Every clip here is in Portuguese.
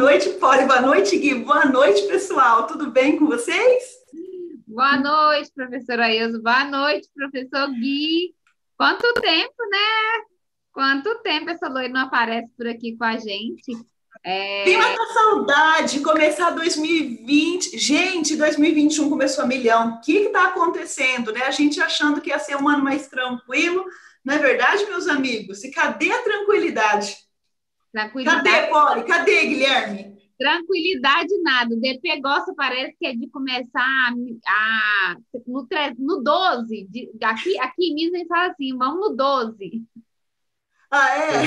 noite, Poli. Boa noite, Gui. Boa noite, pessoal. Tudo bem com vocês? Boa noite, professora Ilza. Boa noite, professor Gui. Quanto tempo, né? Quanto tempo essa loira não aparece por aqui com a gente? É... Tem uma saudade de começar 2020. Gente, 2021 começou a milhão. O que está acontecendo, né? A gente achando que ia ser um ano mais tranquilo. Não é verdade, meus amigos? E cadê a tranquilidade? Tranquilidade. Cadê, Poli? Cadê, Guilherme? Tranquilidade nada. O DP gosta, parece que é de começar a, a no, no 12. De, aqui, aqui em Minas a gente fala assim, vamos no 12. Ah, é?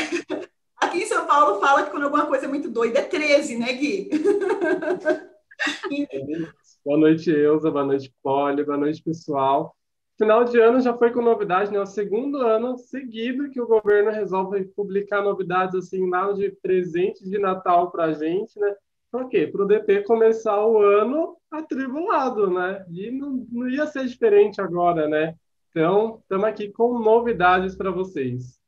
Aqui em São Paulo fala que quando alguma coisa é muito doida é 13, né, Gui? boa noite, Elza. Boa noite, Poli. Boa noite, pessoal. Final de ano já foi com novidade, né? O segundo ano seguido que o governo resolve publicar novidades assim lá de presente de Natal para a gente, né? Para quê? Para o DP começar o ano atribulado, né? E não, não ia ser diferente agora, né? Então, estamos aqui com novidades para vocês.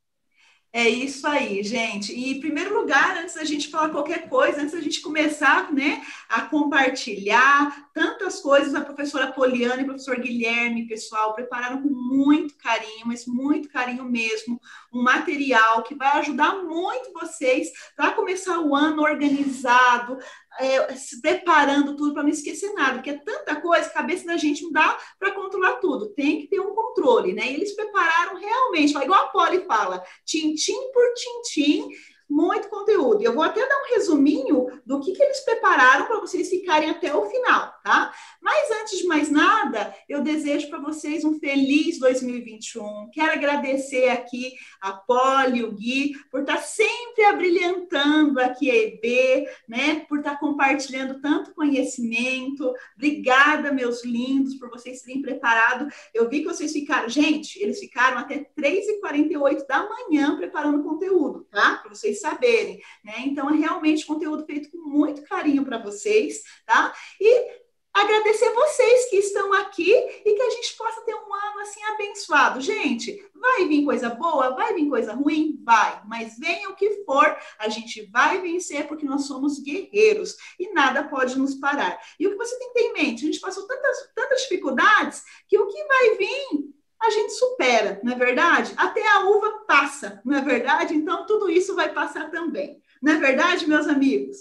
É isso aí, gente. E em primeiro lugar, antes da gente falar qualquer coisa, antes da gente começar, né, a compartilhar tantas coisas, a professora Poliana e o professor Guilherme, pessoal, prepararam com muito carinho, mas muito carinho mesmo, um material que vai ajudar muito vocês para começar o ano organizado, é, se preparando tudo para não esquecer nada, porque é tanta coisa, a cabeça da gente não dá para controlar tudo, tem que ter um controle, né? E eles prepararam realmente, igual a Polly fala, tintim por tintim, muito conteúdo. Eu vou até dar um resuminho do que, que eles prepararam para vocês ficarem até o final, tá? Mas antes de mais nada, eu desejo para vocês um feliz 2021. Quero agradecer aqui a Poli, o Gui, por estar tá sempre abrilhantando aqui a EB, né? Por estar tá compartilhando tanto conhecimento. Obrigada, meus lindos, por vocês terem preparado. Eu vi que vocês ficaram, gente, eles ficaram até 3h48 da manhã preparando conteúdo, tá? Para vocês saberem, né? Então, é realmente conteúdo feito com muito carinho para vocês, tá? E agradecer vocês que estão aqui e que a gente possa ter um ano assim abençoado. Gente, vai vir coisa boa, vai vir coisa ruim, vai, mas venha o que for, a gente vai vencer porque nós somos guerreiros e nada pode nos parar. E o que você tem que ter em mente? A gente passou tantas, tantas dificuldades que o que vai vir a gente supera, não é verdade? Até a uva passa, não é verdade? Então, tudo isso vai passar também. Não é verdade, meus amigos?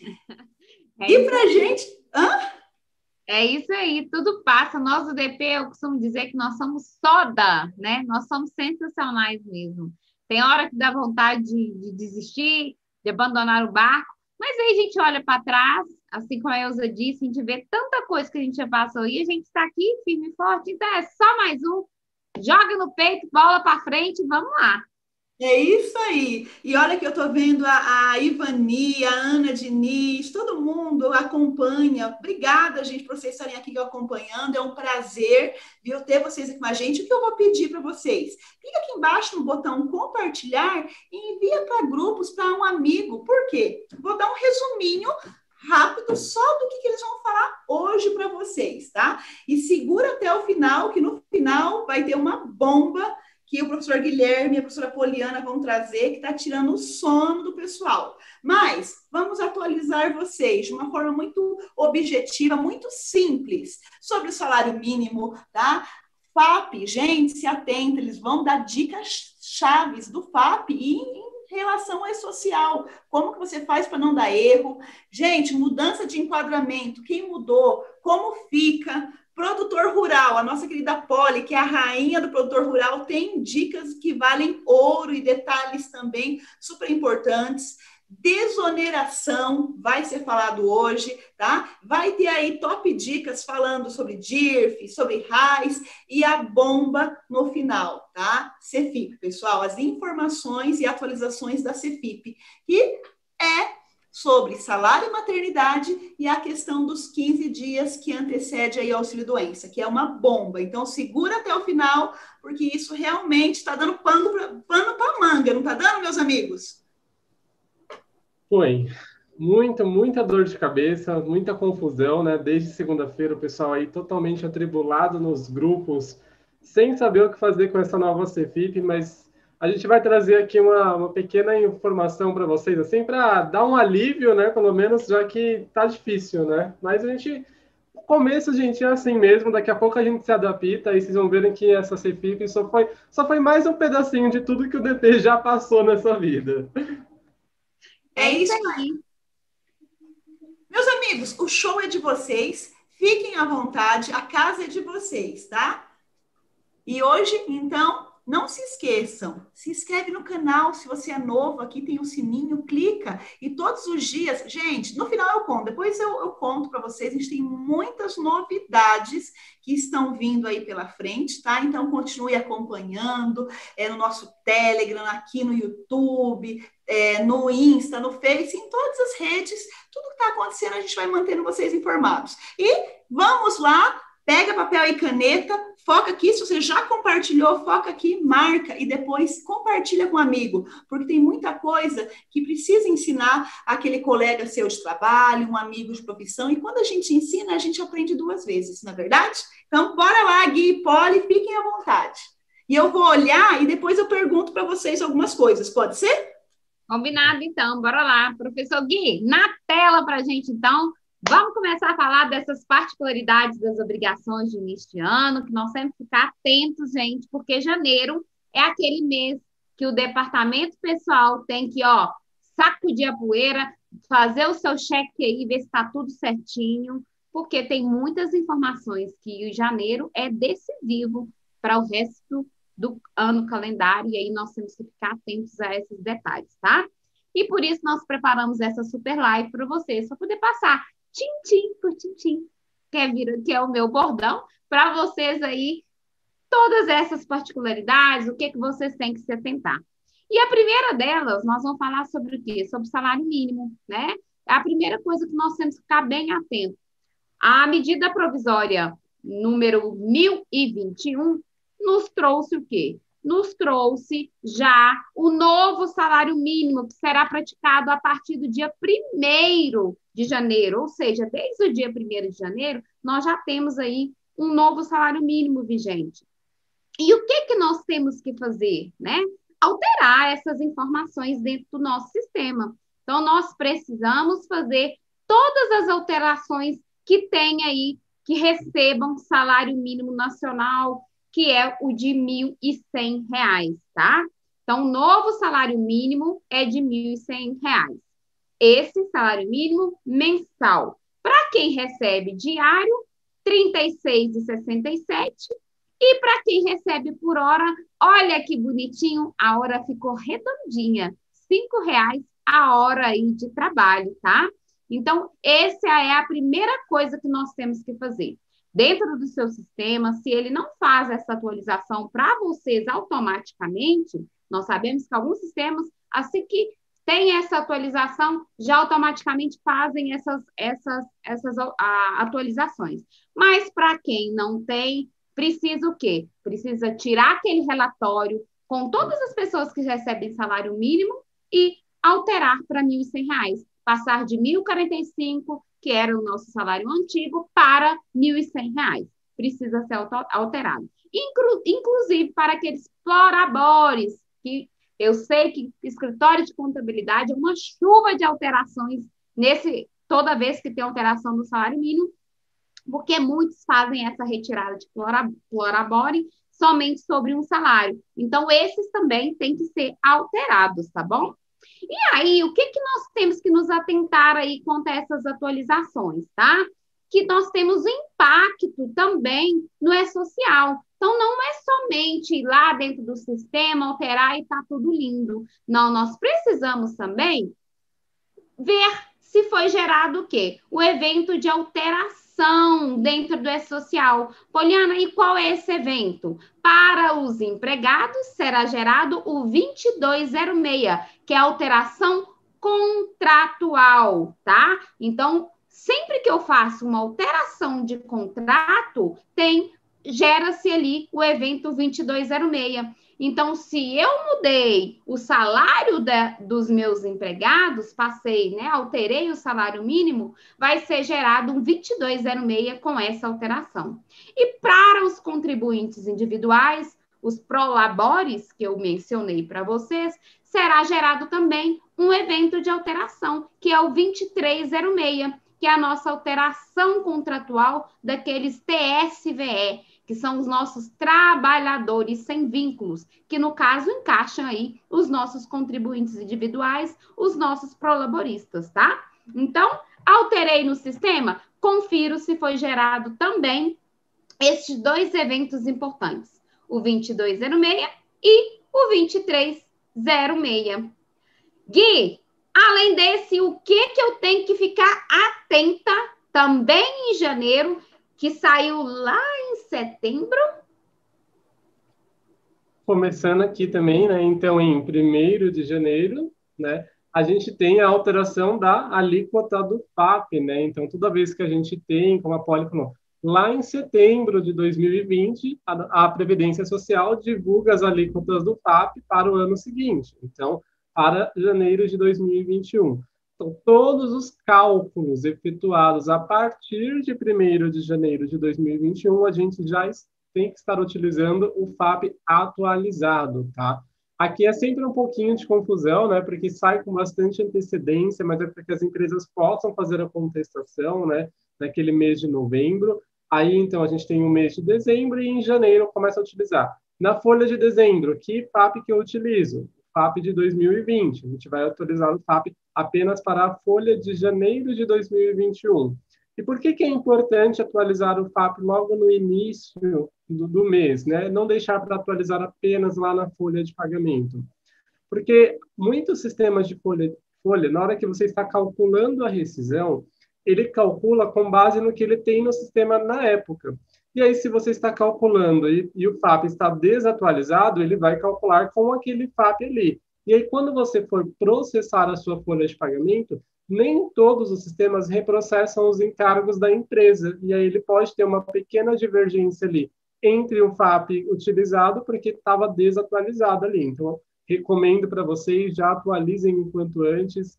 É e para gente. Hã? É isso aí, tudo passa. Nós do DP, eu costumo dizer que nós somos soda, né? Nós somos sensacionais mesmo. Tem hora que dá vontade de, de desistir, de abandonar o barco, mas aí a gente olha para trás, assim como a Elza disse, a gente vê tanta coisa que a gente já passou e a gente está aqui firme e forte, então é só mais um joga no peito, bola para frente, vamos lá. É isso aí. E olha que eu estou vendo a, a Ivani, a Ana Diniz, todo mundo acompanha. Obrigada, gente, por vocês estarem aqui acompanhando. É um prazer, viu, ter vocês aqui com a gente. O que eu vou pedir para vocês? Clica aqui embaixo no botão compartilhar e envia para grupos, para um amigo. Por quê? Vou dar um resuminho rápido só do que, que eles vão falar hoje para vocês, tá? E segura até o final, que no final vai ter uma bomba que o professor Guilherme e a professora Poliana vão trazer, que está tirando o sono do pessoal. Mas vamos atualizar vocês de uma forma muito objetiva, muito simples, sobre o salário mínimo, tá? FAP, gente, se atenta, eles vão dar dicas chaves do FAP e relação é social. Como que você faz para não dar erro? Gente, mudança de enquadramento, quem mudou? Como fica? Produtor rural, a nossa querida Polly, que é a rainha do produtor rural, tem dicas que valem ouro e detalhes também super importantes. Desoneração vai ser falado hoje, tá? Vai ter aí top dicas falando sobre DIRF, sobre RAIS e a bomba no final, tá? Cefip, pessoal, as informações e atualizações da Cefip, que é sobre salário e maternidade e a questão dos 15 dias que antecede aí auxílio doença, que é uma bomba. Então segura até o final, porque isso realmente está dando pano para manga, não está dando, meus amigos? Foi. Muita, muita dor de cabeça, muita confusão, né? Desde segunda-feira, o pessoal aí totalmente atribulado nos grupos, sem saber o que fazer com essa nova CFIP, mas a gente vai trazer aqui uma, uma pequena informação para vocês, assim, para dar um alívio, né? Pelo menos, já que tá difícil, né? Mas a gente. No começo, gente, é assim mesmo, daqui a pouco a gente se adapta e vocês vão verem que essa CFIP só foi, só foi mais um pedacinho de tudo que o DP já passou nessa vida. É isso aí. Meus amigos, o show é de vocês. Fiquem à vontade, a casa é de vocês, tá? E hoje, então, não se esqueçam, se inscreve no canal, se você é novo, aqui tem o um sininho, clica. E todos os dias, gente, no final eu conto, depois eu, eu conto para vocês, a gente tem muitas novidades que estão vindo aí pela frente, tá? Então continue acompanhando é, no nosso Telegram, aqui no YouTube, é, no Insta, no Face, em todas as redes, tudo que está acontecendo, a gente vai mantendo vocês informados. E vamos lá Pega papel e caneta, foca aqui. Se você já compartilhou, foca aqui, marca e depois compartilha com um amigo, porque tem muita coisa que precisa ensinar aquele colega seu de trabalho, um amigo de profissão. E quando a gente ensina, a gente aprende duas vezes, na é verdade? Então, bora lá, Gui e Poli, fiquem à vontade. E eu vou olhar e depois eu pergunto para vocês algumas coisas, pode ser? Combinado, então, bora lá. Professor Gui, na tela para a gente, então, Vamos começar a falar dessas particularidades das obrigações de início de ano, que nós temos que ficar atentos, gente, porque janeiro é aquele mês que o departamento pessoal tem que, ó, sacudir a poeira, fazer o seu cheque aí, ver se está tudo certinho, porque tem muitas informações que o janeiro é decisivo para o resto do ano calendário, e aí nós temos que ficar atentos a esses detalhes, tá? E por isso nós preparamos essa super live para vocês, para poder passar tintim por tintim, que é, que é o meu bordão, para vocês aí, todas essas particularidades, o que, que vocês têm que se atentar. E a primeira delas, nós vamos falar sobre o quê? Sobre o salário mínimo, né? É a primeira coisa que nós temos que ficar bem atento. A medida provisória número 1021 nos trouxe o quê? Nos trouxe já o novo salário mínimo, que será praticado a partir do dia 1 de janeiro, ou seja, desde o dia 1 de janeiro, nós já temos aí um novo salário mínimo vigente. E o que, que nós temos que fazer? Né? Alterar essas informações dentro do nosso sistema. Então, nós precisamos fazer todas as alterações que tem aí, que recebam salário mínimo nacional, que é o de R$ 1.100, tá? Então, o novo salário mínimo é de R$ 1.100. Esse salário mínimo mensal. Para quem recebe diário, R$ 36,67. E para quem recebe por hora, olha que bonitinho, a hora ficou redondinha. R$ reais a hora aí de trabalho, tá? Então, essa é a primeira coisa que nós temos que fazer dentro do seu sistema, se ele não faz essa atualização para vocês automaticamente, nós sabemos que alguns sistemas, assim que tem essa atualização, já automaticamente fazem essas, essas, essas a, atualizações. Mas para quem não tem, precisa o quê? Precisa tirar aquele relatório com todas as pessoas que recebem salário mínimo e alterar para R$ 1.100, passar de R$ 1.045 que era o nosso salário antigo, para R$ 1.100. Precisa ser alterado. Inclu inclusive para aqueles explorabores, que eu sei que escritório de contabilidade é uma chuva de alterações nesse toda vez que tem alteração no salário mínimo, porque muitos fazem essa retirada de plorabore somente sobre um salário. Então, esses também têm que ser alterados, tá bom? E aí, o que, que nós temos que nos atentar aí quanto a essas atualizações, tá? Que nós temos impacto também no E-Social. Então, não é somente ir lá dentro do sistema, alterar e tá tudo lindo. Não, nós precisamos também ver se foi gerado o quê? O evento de alteração dentro do E-Social. Poliana, e qual é esse evento? Para os empregados, será gerado o 2206, que é alteração contratual, tá? Então, sempre que eu faço uma alteração de contrato, tem gera-se ali o evento 2206. Então, se eu mudei o salário dos meus empregados, passei, né, alterei o salário mínimo, vai ser gerado um 2206 com essa alteração. E para os contribuintes individuais, os prolabores que eu mencionei para vocês, será gerado também um evento de alteração, que é o 2306, que é a nossa alteração contratual daqueles TSVE, que são os nossos trabalhadores sem vínculos, que no caso encaixam aí os nossos contribuintes individuais, os nossos prolaboristas, tá? Então, alterei no sistema, confiro se foi gerado também estes dois eventos importantes, o 2206 e o 2306. Gui, além desse, o que que eu tenho que ficar atenta também em janeiro, que saiu lá em setembro? Começando aqui também, né? Então, em 1 de janeiro, né? A gente tem a alteração da alíquota do FAP, né? Então, toda vez que a gente tem, como a Poli falou, lá em setembro de 2020, a, a Previdência Social divulga as alíquotas do FAP para o ano seguinte. Então, para janeiro de 2021. Então, todos os cálculos efetuados a partir de 1 de janeiro de 2021, a gente já tem que estar utilizando o FAP atualizado, tá? Aqui é sempre um pouquinho de confusão, né? Porque sai com bastante antecedência, mas é para que as empresas possam fazer a contestação, né? Naquele mês de novembro. Aí, então, a gente tem o mês de dezembro e em janeiro começa a utilizar. Na folha de dezembro, que FAP que eu utilizo? FAP de 2020. A gente vai atualizar o FAP apenas para a folha de janeiro de 2021. E por que, que é importante atualizar o FAP logo no início do, do mês, né? Não deixar para atualizar apenas lá na folha de pagamento. Porque muitos sistemas de folha, folha, na hora que você está calculando a rescisão, ele calcula com base no que ele tem no sistema na época. E aí, se você está calculando e, e, o FAP está desatualizado, ele vai calcular com aquele FAP ali. E aí, quando você for processar a sua folha de pagamento, nem todos os sistemas reprocessam os encargos da empresa. E aí, ele pode ter uma pequena divergência ali entre o FAP utilizado, porque estava desatualizado ali. Então, recomendo para vocês já atualizem o quanto antes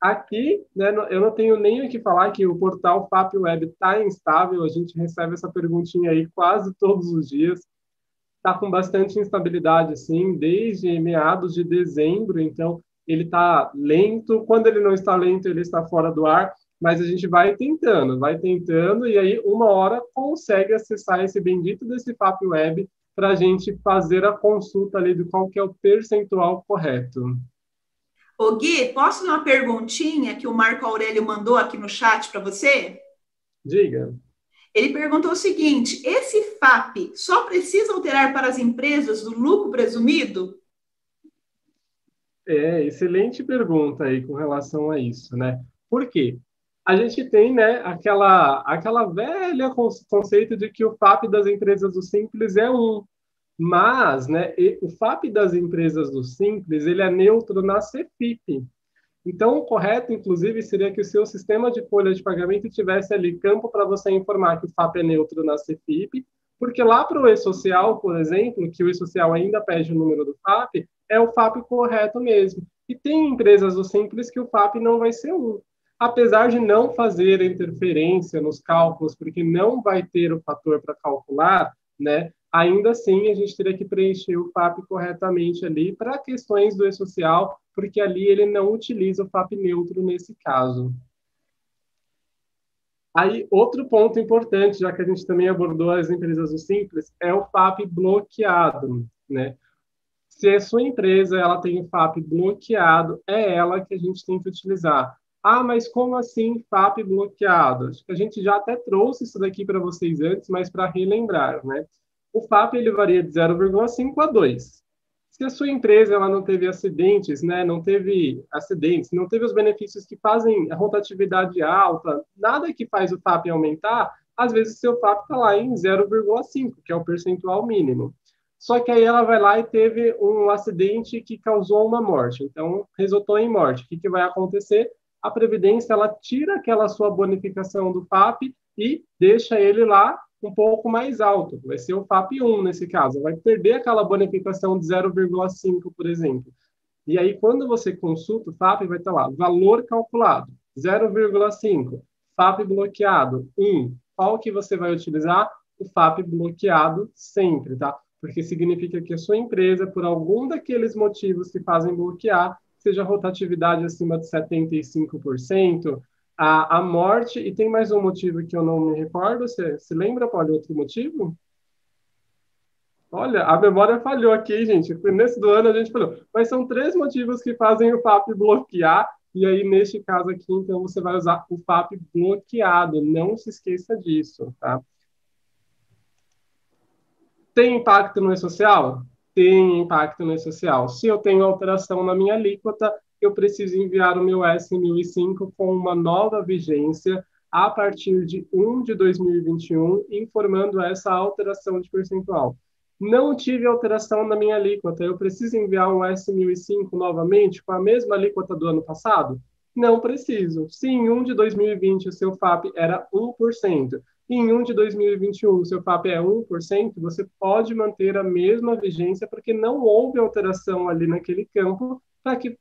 Aqui, né, eu não tenho nem o que falar que o portal FAP Web está instável, a gente recebe essa perguntinha aí quase todos os dias. Está com bastante instabilidade, assim, desde meados de dezembro, então ele está lento. Quando ele não está lento, ele está fora do ar, mas a gente vai tentando, vai tentando, e aí uma hora consegue acessar esse bendito desse FAP Web para a gente fazer a consulta ali de qual que é o percentual correto. Ô Gui, posso dar uma perguntinha que o Marco Aurélio mandou aqui no chat para você? Diga. Ele perguntou o seguinte: esse FAP só precisa alterar para as empresas do lucro presumido? É, excelente pergunta aí com relação a isso, né? Por quê? A gente tem, né, aquela, aquela velha conceito de que o FAP das empresas do Simples é um, mas, né, o FAP das empresas do Simples, ele é neutro na CFIP. Então, o correto, inclusive, seria que o seu sistema de folha de pagamento tivesse ali campo para você informar que o FAP é neutro na CFIP, porque lá para o E-Social, por exemplo, que o E-Social ainda pede o número do FAP, é o FAP correto mesmo. E tem empresas do Simples que o FAP não vai ser um. Apesar de não fazer interferência nos cálculos, porque não vai ter o fator para calcular, né? ainda assim a gente teria que preencher o FAP corretamente ali para questões do e-social, porque ali ele não utiliza o FAP neutro nesse caso. Aí, outro ponto importante, já que a gente também abordou as empresas do Simples, é o FAP bloqueado, né? Se a sua empresa ela tem o FAP bloqueado, é ela que a gente tem que utilizar. Ah, mas como assim FAP bloqueado? Acho que a gente já até trouxe isso daqui para vocês antes, mas para relembrar, né? o FAP ele varia de 0,5 a 2. Se a sua empresa ela não teve acidentes, né, não teve acidentes, não teve os benefícios que fazem a rotatividade alta, nada que faz o FAP aumentar, às vezes seu FAP está lá em 0,5, que é o percentual mínimo. Só que aí ela vai lá e teve um acidente que causou uma morte, então resultou em morte. O que, que vai acontecer? A Previdência ela tira aquela sua bonificação do FAP e deixa ele lá um pouco mais alto, vai ser o FAP 1 nesse caso, vai perder aquela bonificação de 0,5, por exemplo. E aí, quando você consulta o FAP, vai estar lá, valor calculado, 0,5, FAP bloqueado, 1. Qual que você vai utilizar? O FAP bloqueado sempre, tá? porque significa que a sua empresa, por algum daqueles motivos que fazem bloquear, seja rotatividade acima de 75%, a, a morte, e tem mais um motivo que eu não me recordo, você se lembra, Paulo, outro motivo? Olha, a memória falhou aqui, gente. Nesse do ano a gente falou. Mas são três motivos que fazem o FAP bloquear. E aí, neste caso aqui, então, você vai usar o FAP bloqueado. Não se esqueça disso, tá? Tem impacto no e-social? Tem impacto no e-social. Se eu tenho alteração na minha alíquota, eu preciso enviar o meu S1005 com uma nova vigência a partir de 1 de 2021, informando essa alteração de percentual. Não tive alteração na minha alíquota, eu preciso enviar um S1005 novamente com a mesma alíquota do ano passado? Não preciso. Se em 1 de 2020 o seu FAP era 1%, e em 1 de 2021 o seu FAP é 1%, você pode manter a mesma vigência, porque não houve alteração ali naquele campo para que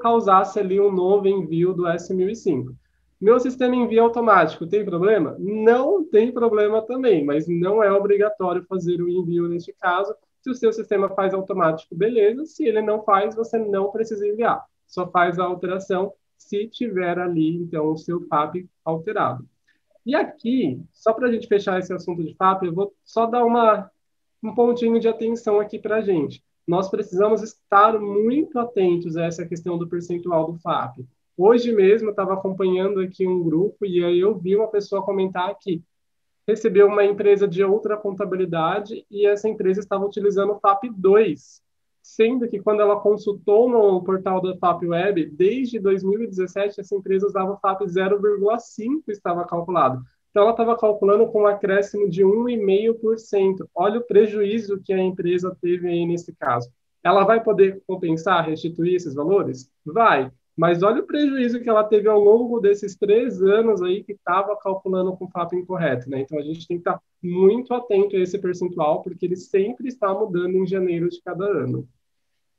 causasse ali um novo envio do S1005. Meu sistema envia automático, tem problema? Não tem problema também, mas não é obrigatório fazer o envio neste caso. Se o seu sistema faz automático, beleza. Se ele não faz, você não precisa enviar. Só faz a alteração se tiver ali, então, o seu FAP alterado. E aqui, só para a gente fechar esse assunto de FAP, eu vou só dar uma, um pontinho de atenção aqui para a gente nós precisamos estar muito atentos a essa questão do percentual do FAP. Hoje mesmo eu estava acompanhando aqui um grupo e aí eu vi uma pessoa comentar que recebeu uma empresa de outra contabilidade e essa empresa estava utilizando o FAP 2, sendo que quando ela consultou no portal da FAP Web, desde 2017 essa empresa usava o FAP 0,5 estava calculado. Então, ela estava calculando com um acréscimo de 1,5%. Olha o prejuízo que a empresa teve aí nesse caso. Ela vai poder compensar, restituir esses valores? Vai. Mas olha o prejuízo que ela teve ao longo desses três anos aí que estava calculando com o fato incorreto, né? Então a gente tem que estar muito atento a esse percentual, porque ele sempre está mudando em janeiro de cada ano.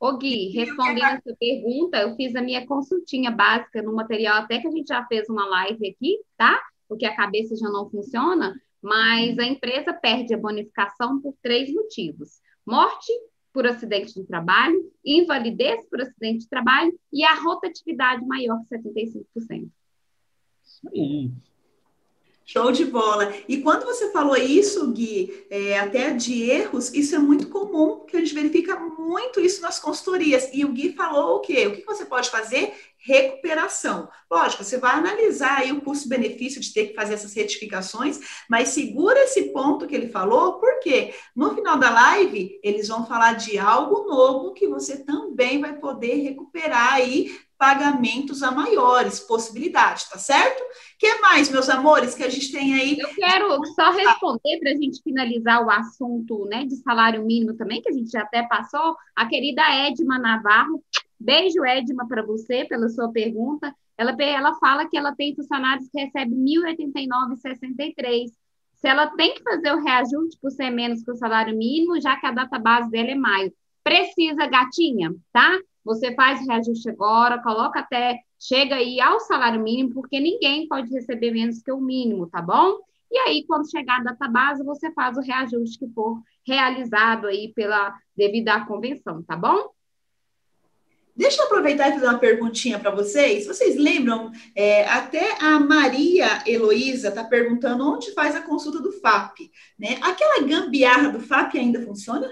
Ô Gui, respondendo essa pergunta, eu fiz a minha consultinha básica no material, até que a gente já fez uma live aqui, tá? Porque a cabeça já não funciona, mas a empresa perde a bonificação por três motivos: morte por acidente de trabalho, invalidez por acidente de trabalho e a rotatividade maior que 75%. Isso aí. Show de bola. E quando você falou isso, Gui, é, até de erros, isso é muito comum, que a gente verifica muito isso nas consultorias. E o Gui falou o quê? O que você pode fazer? Recuperação. Lógico, você vai analisar aí o custo-benefício de ter que fazer essas retificações, mas segura esse ponto que ele falou, porque no final da live eles vão falar de algo novo que você também vai poder recuperar aí pagamentos a maiores possibilidades, tá certo? Que mais, meus amores, que a gente tem aí? Eu quero só responder para a gente finalizar o assunto né, de salário mínimo também, que a gente já até passou. A querida Edma Navarro, beijo, Edma, para você, pela sua pergunta. Ela, ela fala que ela tem funcionários que recebem R$ 1.089,63. Se ela tem que fazer o reajuste por ser menos que o salário mínimo, já que a data base dela é maio. Precisa, gatinha, tá? Você faz reajuste agora, coloca até, chega aí ao salário mínimo, porque ninguém pode receber menos que o mínimo, tá bom? E aí, quando chegar a data base, você faz o reajuste que for realizado aí pela devido à convenção, tá bom? Deixa eu aproveitar e fazer uma perguntinha para vocês. Vocês lembram? É, até a Maria Heloísa está perguntando onde faz a consulta do FAP. Né? Aquela gambiarra do FAP ainda funciona?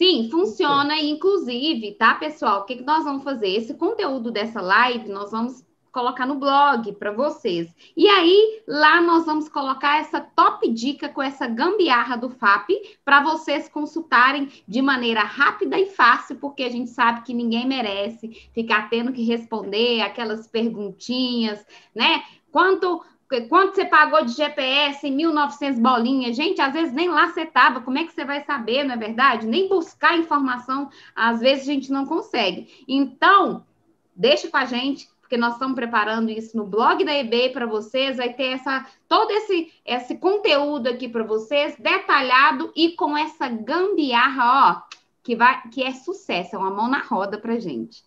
Sim, funciona, inclusive, tá, pessoal? O que, que nós vamos fazer? Esse conteúdo dessa live nós vamos colocar no blog para vocês. E aí, lá nós vamos colocar essa top dica com essa gambiarra do FAP para vocês consultarem de maneira rápida e fácil, porque a gente sabe que ninguém merece ficar tendo que responder aquelas perguntinhas, né? Quanto Quanto você pagou de GPS em 1900 bolinhas? Gente, às vezes nem lá você estava. Como é que você vai saber, não é verdade? Nem buscar informação, às vezes a gente não consegue. Então, deixa com a gente, porque nós estamos preparando isso no blog da eBay para vocês. Vai ter essa, todo esse, esse conteúdo aqui para vocês, detalhado e com essa gambiarra, ó, que, vai, que é sucesso, é uma mão na roda para gente.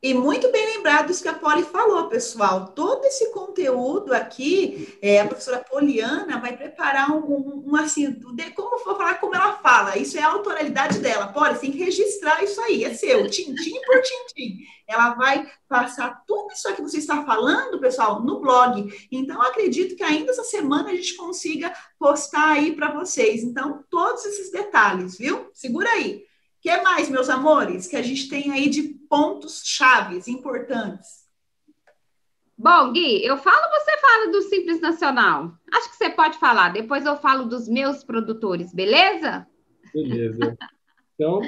E muito bem lembrado isso que a Poli falou, pessoal. Todo esse conteúdo aqui, é, a professora Poliana vai preparar um, um, um assim, como for falar como ela fala. Isso é a autoralidade dela. Você tem que registrar isso aí, é seu, tintim por tintim. Ela vai passar tudo isso que você está falando, pessoal, no blog. Então, acredito que ainda essa semana a gente consiga postar aí para vocês. Então, todos esses detalhes, viu? Segura aí que mais, meus amores, que a gente tem aí de pontos chaves importantes? Bom, Gui, eu falo, você fala do Simples Nacional. Acho que você pode falar. Depois eu falo dos meus produtores, beleza? Beleza. Então,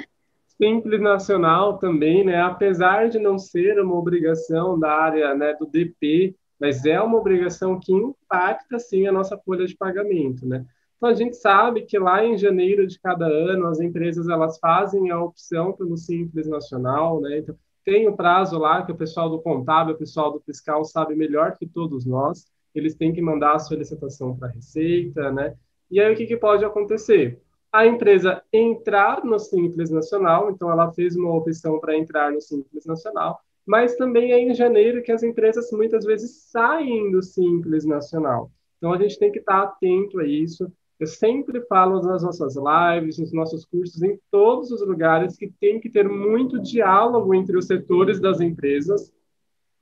Simples Nacional também, né? Apesar de não ser uma obrigação da área né, do DP, mas é uma obrigação que impacta, sim, a nossa folha de pagamento, né? Então, a gente sabe que lá em janeiro de cada ano, as empresas elas fazem a opção pelo Simples Nacional, né? Então, tem o prazo lá que o pessoal do contábil, o pessoal do fiscal sabe melhor que todos nós. Eles têm que mandar a solicitação para a Receita, né? E aí, o que, que pode acontecer? A empresa entrar no Simples Nacional, então ela fez uma opção para entrar no Simples Nacional, mas também é em janeiro que as empresas muitas vezes saem do Simples Nacional. Então, a gente tem que estar atento a isso. Eu sempre falo nas nossas lives, nos nossos cursos, em todos os lugares, que tem que ter muito diálogo entre os setores das empresas.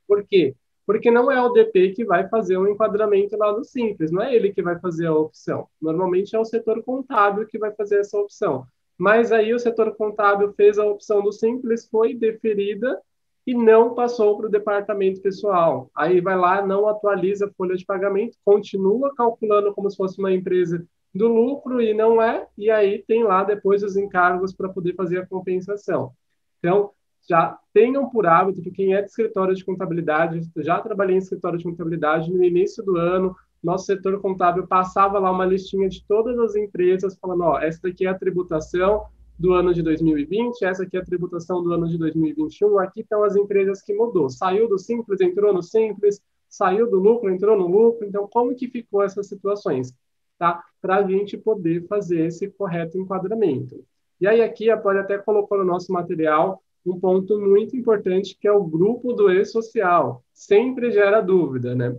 Por quê? Porque não é o DP que vai fazer o um enquadramento lá no Simples, não é ele que vai fazer a opção. Normalmente é o setor contábil que vai fazer essa opção. Mas aí o setor contábil fez a opção do Simples, foi deferida e não passou para o departamento pessoal. Aí vai lá, não atualiza a folha de pagamento, continua calculando como se fosse uma empresa do lucro e não é, e aí tem lá depois os encargos para poder fazer a compensação. Então, já tenham por hábito que quem é de escritório de contabilidade, já trabalhei em escritório de contabilidade no início do ano, nosso setor contábil passava lá uma listinha de todas as empresas, falando, ó, essa daqui é a tributação do ano de 2020, essa aqui é a tributação do ano de 2021, aqui estão as empresas que mudou. Saiu do simples, entrou no simples, saiu do lucro, entrou no lucro, então como que ficou essas situações? Tá? Para a gente poder fazer esse correto enquadramento. E aí aqui a até colocou no nosso material um ponto muito importante que é o grupo do e-social. Sempre gera dúvida, né?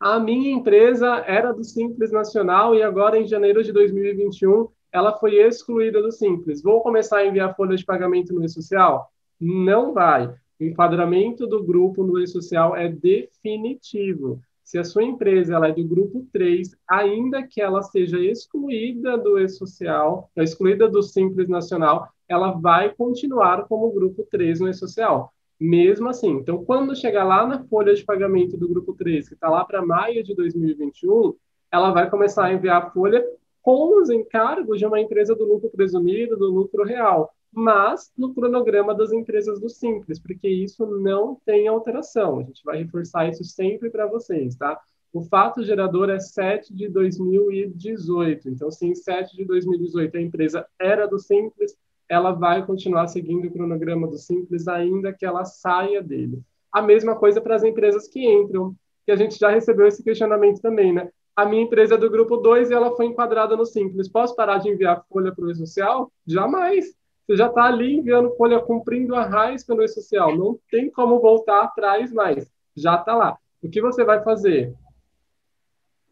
A minha empresa era do Simples Nacional e agora em janeiro de 2021 ela foi excluída do Simples. Vou começar a enviar folha de pagamento no e-social? Não vai. O enquadramento do grupo no e-social é definitivo. Se a sua empresa ela é do grupo 3, ainda que ela seja excluída do e-social, excluída do Simples Nacional, ela vai continuar como grupo 3 no e-social. Mesmo assim. Então, quando chegar lá na folha de pagamento do grupo 3, que está lá para maio de 2021, ela vai começar a enviar a folha com os encargos de uma empresa do lucro presumido, do lucro real mas no cronograma das empresas do Simples, porque isso não tem alteração. A gente vai reforçar isso sempre para vocês, tá? O fato gerador é 7 de 2018. Então, se em 7 de 2018 a empresa era do Simples, ela vai continuar seguindo o cronograma do Simples, ainda que ela saia dele. A mesma coisa para as empresas que entram, que a gente já recebeu esse questionamento também, né? A minha empresa é do grupo 2 e ela foi enquadrada no Simples. Posso parar de enviar folha para o e-social? Jamais você já está ali enviando folha cumprindo a raiz pelo e-social. Não tem como voltar atrás mais. Já está lá. O que você vai fazer?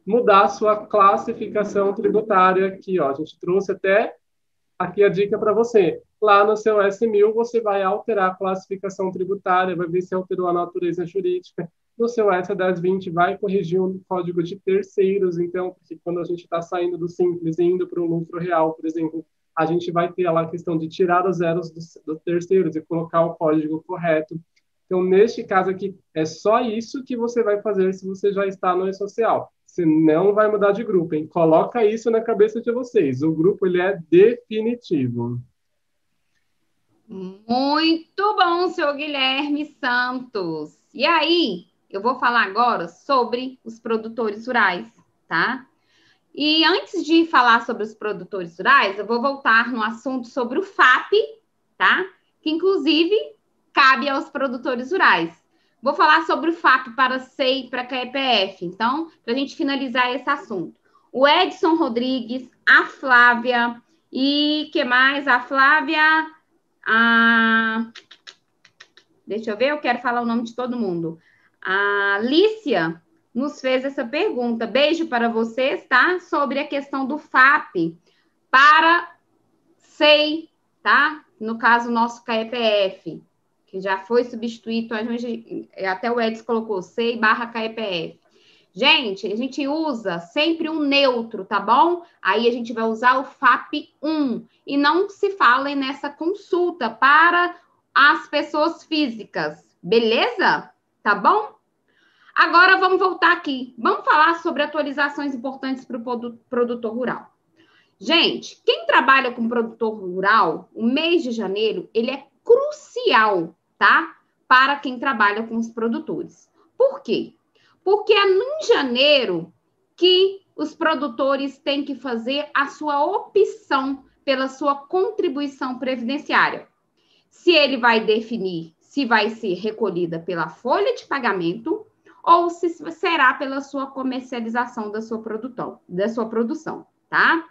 Mudar a sua classificação tributária aqui. Ó. A gente trouxe até aqui a dica para você. Lá no seu S1000, você vai alterar a classificação tributária, vai ver se alterou a natureza jurídica. No seu S1020, vai corrigir um código de terceiros. Então, porque quando a gente está saindo do simples e indo para o lucro real, por exemplo, a gente vai ter lá a questão de tirar os zeros dos, dos terceiros e colocar o código correto. Então, neste caso aqui, é só isso que você vai fazer se você já está no e-social. Você não vai mudar de grupo, hein? Coloca isso na cabeça de vocês. O grupo, ele é definitivo. Muito bom, senhor Guilherme Santos. E aí, eu vou falar agora sobre os produtores rurais, tá? E antes de falar sobre os produtores rurais, eu vou voltar no assunto sobre o FAP, tá? Que inclusive cabe aos produtores rurais. Vou falar sobre o FAP para SEI e para KEPF, então, para a gente finalizar esse assunto. O Edson Rodrigues, a Flávia e que mais? A Flávia, a Deixa eu ver, eu quero falar o nome de todo mundo. A Lícia nos fez essa pergunta. Beijo para vocês, tá? Sobre a questão do FAP para SEI, tá? No caso, nosso KEPF, que já foi substituído, até o Edson colocou SEI barra KEPF. Gente, a gente usa sempre um neutro, tá bom? Aí a gente vai usar o FAP1 e não se falem nessa consulta para as pessoas físicas, beleza? Tá bom? Agora vamos voltar aqui. Vamos falar sobre atualizações importantes para o produtor rural. Gente, quem trabalha com produtor rural, o mês de janeiro, ele é crucial, tá? Para quem trabalha com os produtores. Por quê? Porque é em janeiro que os produtores têm que fazer a sua opção pela sua contribuição previdenciária. Se ele vai definir se vai ser recolhida pela folha de pagamento ou se será pela sua comercialização da sua produção, da sua produção, tá?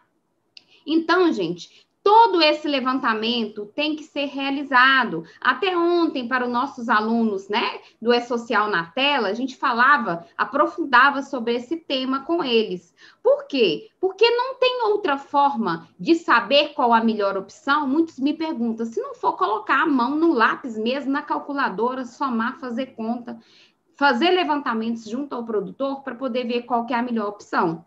Então, gente, todo esse levantamento tem que ser realizado. Até ontem, para os nossos alunos, né, do E-Social na tela, a gente falava, aprofundava sobre esse tema com eles. Por quê? Porque não tem outra forma de saber qual a melhor opção. Muitos me perguntam, se não for colocar a mão no lápis mesmo, na calculadora, somar, fazer conta, fazer levantamentos junto ao produtor para poder ver qual que é a melhor opção.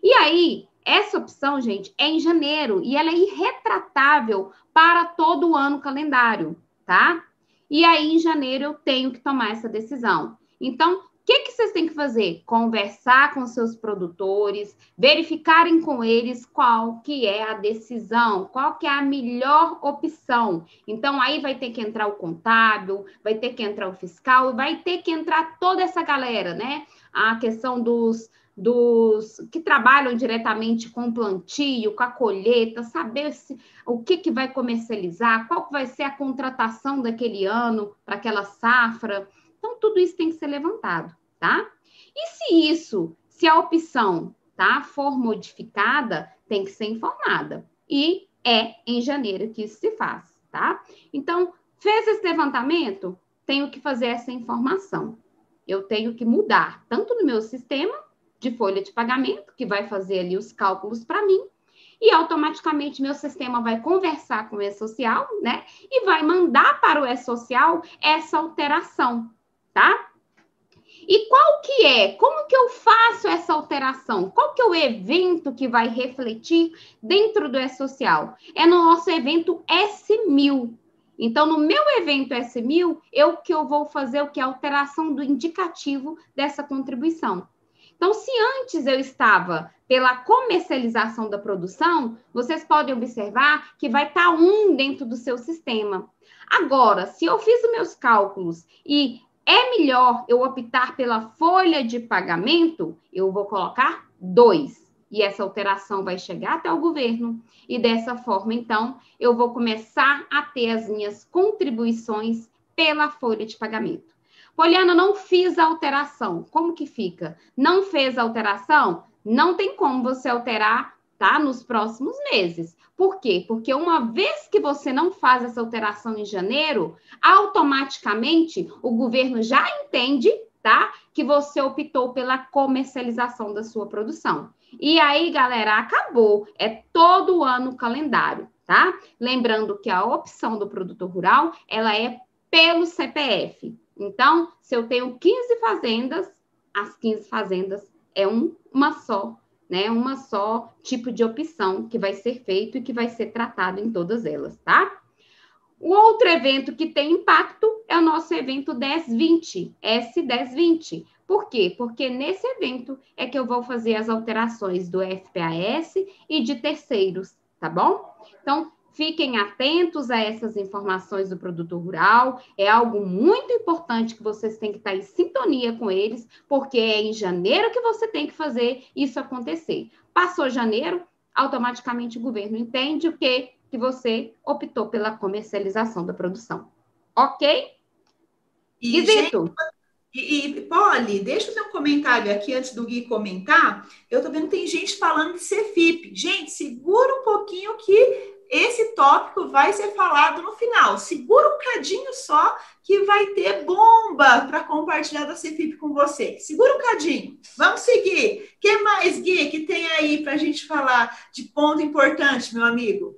E aí, essa opção, gente, é em janeiro e ela é irretratável para todo o ano calendário, tá? E aí, em janeiro, eu tenho que tomar essa decisão. Então, o que, que vocês têm que fazer? Conversar com seus produtores, verificarem com eles qual que é a decisão, qual que é a melhor opção. Então, aí vai ter que entrar o contábil, vai ter que entrar o fiscal, vai ter que entrar toda essa galera, né? A questão dos dos que trabalham diretamente com plantio, com a colheita, saber se, o que, que vai comercializar, qual vai ser a contratação daquele ano para aquela safra. Então, tudo isso tem que ser levantado, tá? E se isso, se a opção tá, for modificada, tem que ser informada. E é em janeiro que isso se faz, tá? Então, fez esse levantamento, tenho que fazer essa informação. Eu tenho que mudar, tanto no meu sistema de folha de pagamento, que vai fazer ali os cálculos para mim, e automaticamente meu sistema vai conversar com o E-Social, né? E vai mandar para o E-Social essa alteração, tá? E qual que é? Como que eu faço essa alteração? Qual que é o evento que vai refletir dentro do E-Social? É no nosso evento S1000. Então, no meu evento S1000, eu que eu vou fazer o que? A alteração do indicativo dessa contribuição. Então, se antes eu estava pela comercialização da produção, vocês podem observar que vai estar um dentro do seu sistema. Agora, se eu fiz os meus cálculos e é melhor eu optar pela folha de pagamento, eu vou colocar dois. E essa alteração vai chegar até o governo. E dessa forma, então, eu vou começar a ter as minhas contribuições pela folha de pagamento. Poliana, não fiz a alteração. Como que fica? Não fez a alteração? Não tem como você alterar, tá? Nos próximos meses. Por quê? Porque uma vez que você não faz essa alteração em janeiro, automaticamente o governo já entende, tá? Que você optou pela comercialização da sua produção. E aí, galera, acabou. É todo o ano calendário, tá? Lembrando que a opção do produtor rural, ela é pelo CPF. Então, se eu tenho 15 fazendas, as 15 fazendas é um, uma só, né? Uma só tipo de opção que vai ser feito e que vai ser tratado em todas elas, tá? O outro evento que tem impacto é o nosso evento 1020, S1020. Por quê? Porque nesse evento é que eu vou fazer as alterações do FPAS e de terceiros, tá bom? Então, Fiquem atentos a essas informações do produtor rural. É algo muito importante que vocês têm que estar em sintonia com eles, porque é em janeiro que você tem que fazer isso acontecer. Passou janeiro, automaticamente o governo entende o que que você optou pela comercialização da produção. Ok? E, Guizito. E, e Polly, deixa eu ver um comentário aqui antes do Gui comentar. Eu tô vendo que tem gente falando de CFIP. Gente, segura um pouquinho que esse tópico vai ser falado no final. Segura um cadinho só que vai ter bomba para compartilhar da CFIP com você. Segura um cadinho. Vamos seguir. O que mais, Gui, que tem aí para a gente falar de ponto importante, meu amigo?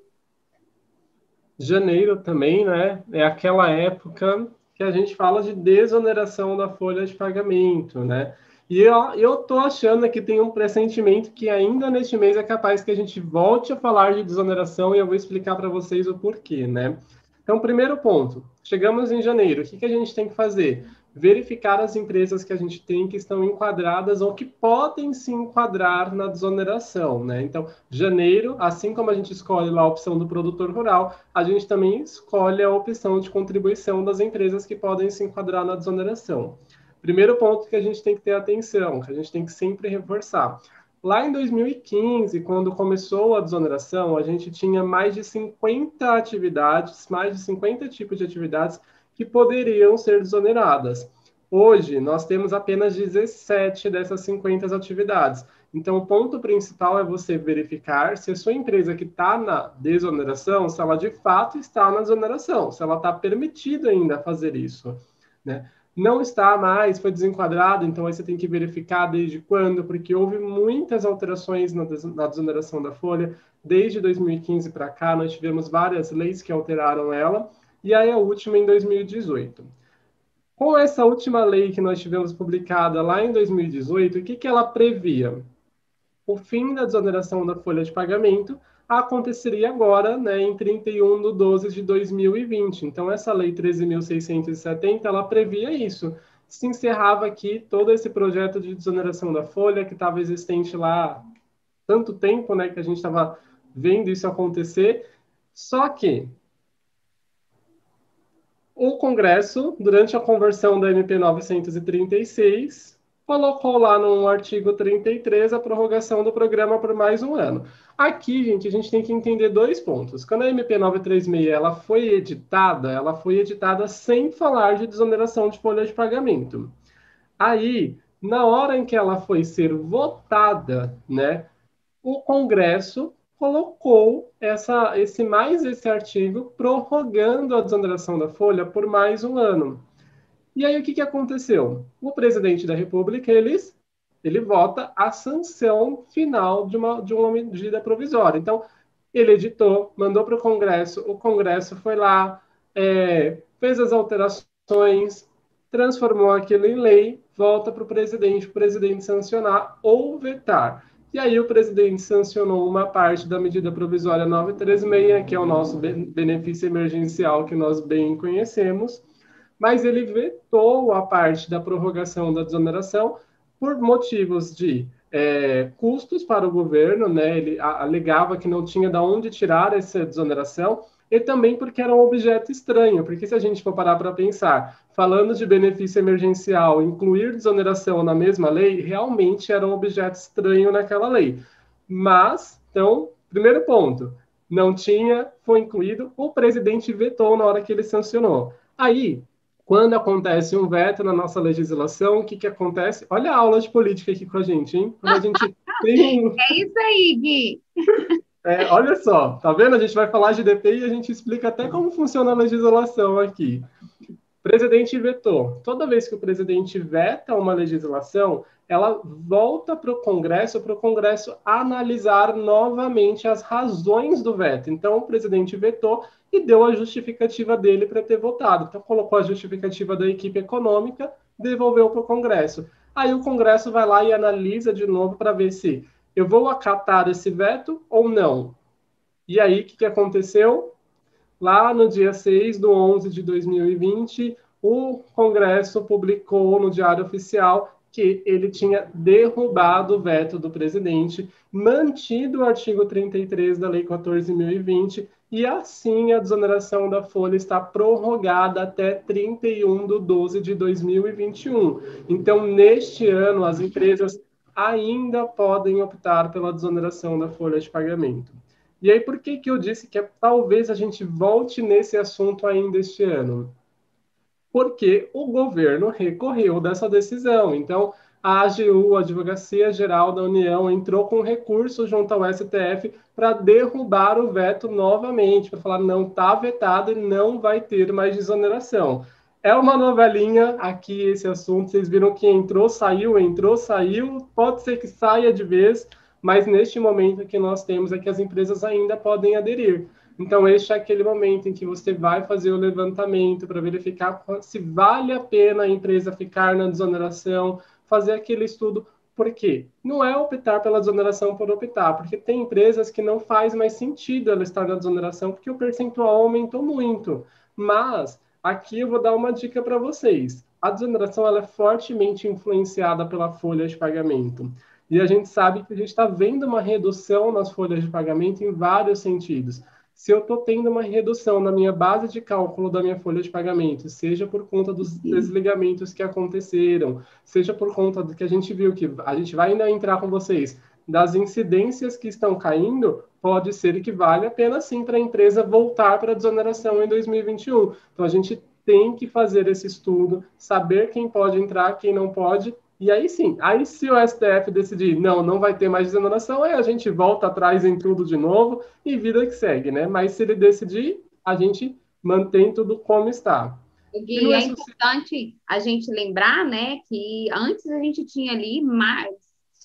Janeiro também, né? É aquela época que a gente fala de desoneração da folha de pagamento, né? E eu, eu tô achando que tem um pressentimento que ainda neste mês é capaz que a gente volte a falar de desoneração e eu vou explicar para vocês o porquê, né? Então, primeiro ponto, chegamos em janeiro, o que, que a gente tem que fazer? Verificar as empresas que a gente tem que estão enquadradas ou que podem se enquadrar na desoneração, né? Então, janeiro, assim como a gente escolhe lá a opção do produtor rural, a gente também escolhe a opção de contribuição das empresas que podem se enquadrar na desoneração. Primeiro ponto que a gente tem que ter atenção, que a gente tem que sempre reforçar. Lá em 2015, quando começou a desoneração, a gente tinha mais de 50 atividades, mais de 50 tipos de atividades que poderiam ser desoneradas. Hoje, nós temos apenas 17 dessas 50 atividades. Então, o ponto principal é você verificar se a sua empresa que está na desoneração, se ela de fato está na desoneração, se ela está permitida ainda fazer isso. Né? Não está mais, foi desenquadrado, então aí você tem que verificar desde quando, porque houve muitas alterações na, na desoneração da folha, desde 2015 para cá, nós tivemos várias leis que alteraram ela, e aí a última em 2018. Com essa última lei que nós tivemos publicada lá em 2018, o que, que ela previa? O fim da desoneração da folha de pagamento, aconteceria agora, né, em 31 de 12 de 2020. Então, essa lei 13.670, ela previa isso. Se encerrava aqui todo esse projeto de desoneração da folha que estava existente lá tanto tempo, né, que a gente estava vendo isso acontecer. Só que o Congresso, durante a conversão da MP 936, colocou lá no artigo 33 a prorrogação do programa por mais um ano. Aqui, gente, a gente tem que entender dois pontos. Quando a MP 936 ela foi editada, ela foi editada sem falar de desoneração de folha de pagamento. Aí, na hora em que ela foi ser votada, né, o Congresso colocou essa, esse mais esse artigo prorrogando a desoneração da folha por mais um ano. E aí o que, que aconteceu? O presidente da República, eles, ele vota a sanção final de uma, de uma medida provisória. Então, ele editou, mandou para o Congresso, o Congresso foi lá, é, fez as alterações, transformou aquilo em lei, volta para o presidente, o presidente sancionar ou vetar. E aí o presidente sancionou uma parte da medida provisória 936, que é o nosso benefício emergencial que nós bem conhecemos, mas ele vetou a parte da prorrogação da desoneração por motivos de é, custos para o governo, né? Ele alegava que não tinha de onde tirar essa desoneração e também porque era um objeto estranho, porque se a gente for parar para pensar, falando de benefício emergencial, incluir desoneração na mesma lei, realmente era um objeto estranho naquela lei. Mas, então, primeiro ponto, não tinha, foi incluído, o presidente vetou na hora que ele sancionou. Aí, quando acontece um veto na nossa legislação, o que, que acontece? Olha a aula de política aqui com a gente, hein? Quando a gente tem um... É isso aí, Gui! É, olha só, tá vendo? A gente vai falar de DP e a gente explica até como funciona a legislação aqui. Presidente vetou. Toda vez que o presidente veta uma legislação, ela volta para o Congresso, para o Congresso analisar novamente as razões do veto. Então, o presidente vetou e deu a justificativa dele para ter votado. Então, colocou a justificativa da equipe econômica, devolveu para o Congresso. Aí o Congresso vai lá e analisa de novo para ver se eu vou acatar esse veto ou não. E aí, o que, que aconteceu? Lá no dia 6 de 11 de 2020, o Congresso publicou no Diário Oficial que ele tinha derrubado o veto do presidente, mantido o artigo 33 da Lei 14.020 e assim a desoneração da folha está prorrogada até 31 de 12 de 2021. Então, neste ano, as empresas ainda podem optar pela desoneração da folha de pagamento. E aí, por que, que eu disse que é, talvez a gente volte nesse assunto ainda este ano? Porque o governo recorreu dessa decisão. Então, a AGU, a Advocacia Geral da União, entrou com recurso junto ao STF para derrubar o veto novamente, para falar não está vetado e não vai ter mais desoneração. É uma novelinha aqui esse assunto, vocês viram que entrou, saiu, entrou, saiu, pode ser que saia de vez, mas neste momento que nós temos é que as empresas ainda podem aderir. Então, este é aquele momento em que você vai fazer o levantamento para verificar se vale a pena a empresa ficar na desoneração, fazer aquele estudo. Por quê? Não é optar pela desoneração por optar, porque tem empresas que não faz mais sentido ela estar na desoneração, porque o percentual aumentou muito. Mas aqui eu vou dar uma dica para vocês. A desoneração ela é fortemente influenciada pela folha de pagamento. E a gente sabe que a gente está vendo uma redução nas folhas de pagamento em vários sentidos se eu estou tendo uma redução na minha base de cálculo da minha folha de pagamento, seja por conta dos desligamentos que aconteceram, seja por conta do que a gente viu, que a gente vai ainda entrar com vocês, das incidências que estão caindo, pode ser que vale a pena sim para a empresa voltar para a desoneração em 2021. Então a gente tem que fazer esse estudo, saber quem pode entrar, quem não pode, e aí sim, aí se o STF decidir, não, não vai ter mais desoneração, aí a gente volta atrás em tudo de novo e vida que segue, né? Mas se ele decidir, a gente mantém tudo como está. E é importante a gente lembrar, né, que antes a gente tinha ali mais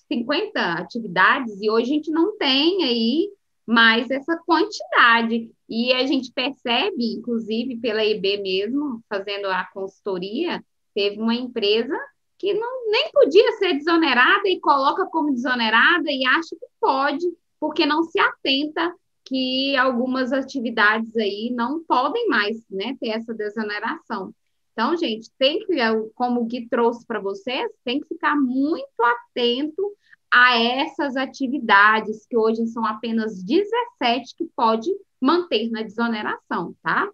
50 atividades e hoje a gente não tem aí mais essa quantidade. E a gente percebe, inclusive pela EB mesmo, fazendo a consultoria, teve uma empresa que não, nem podia ser desonerada e coloca como desonerada e acha que pode, porque não se atenta que algumas atividades aí não podem mais né, ter essa desoneração. Então, gente, tem que, como o Gui trouxe para vocês, tem que ficar muito atento a essas atividades, que hoje são apenas 17 que pode manter na desoneração, tá?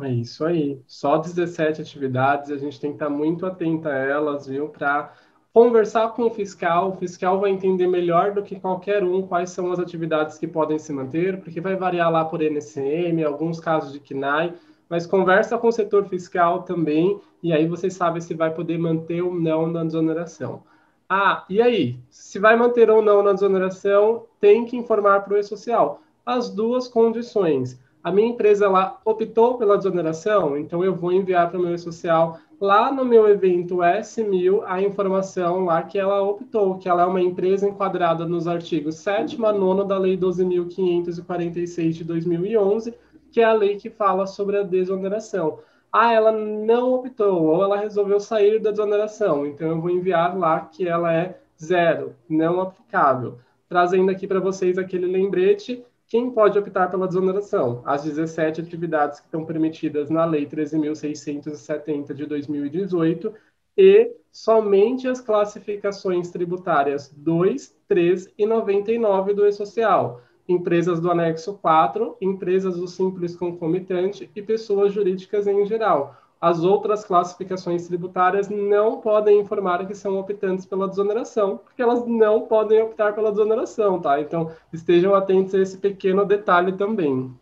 É isso aí. Só 17 atividades, a gente tem que estar muito atento a elas, viu? Para conversar com o fiscal. O fiscal vai entender melhor do que qualquer um quais são as atividades que podem se manter, porque vai variar lá por NCM, alguns casos de KNAI, mas conversa com o setor fiscal também, e aí você sabe se vai poder manter ou não na desoneração. Ah, e aí? Se vai manter ou não na desoneração, tem que informar para o E-Social. As duas condições a minha empresa ela optou pela desoneração, então eu vou enviar para o meu social lá no meu evento S1000 a informação lá que ela optou, que ela é uma empresa enquadrada nos artigos 7 a 9 da Lei 12.546 de 2011, que é a lei que fala sobre a desoneração. Ah, ela não optou, ou ela resolveu sair da desoneração, então eu vou enviar lá que ela é zero, não aplicável. Trazendo aqui para vocês aquele lembrete quem pode optar pela desoneração? As 17 atividades que estão permitidas na Lei 13.670 de 2018 e somente as classificações tributárias 2, 3 e 99 do E-Social, empresas do anexo 4, empresas do simples concomitante e pessoas jurídicas em geral as outras classificações tributárias não podem informar que são optantes pela desoneração, porque elas não podem optar pela desoneração, tá? Então, estejam atentos a esse pequeno detalhe também.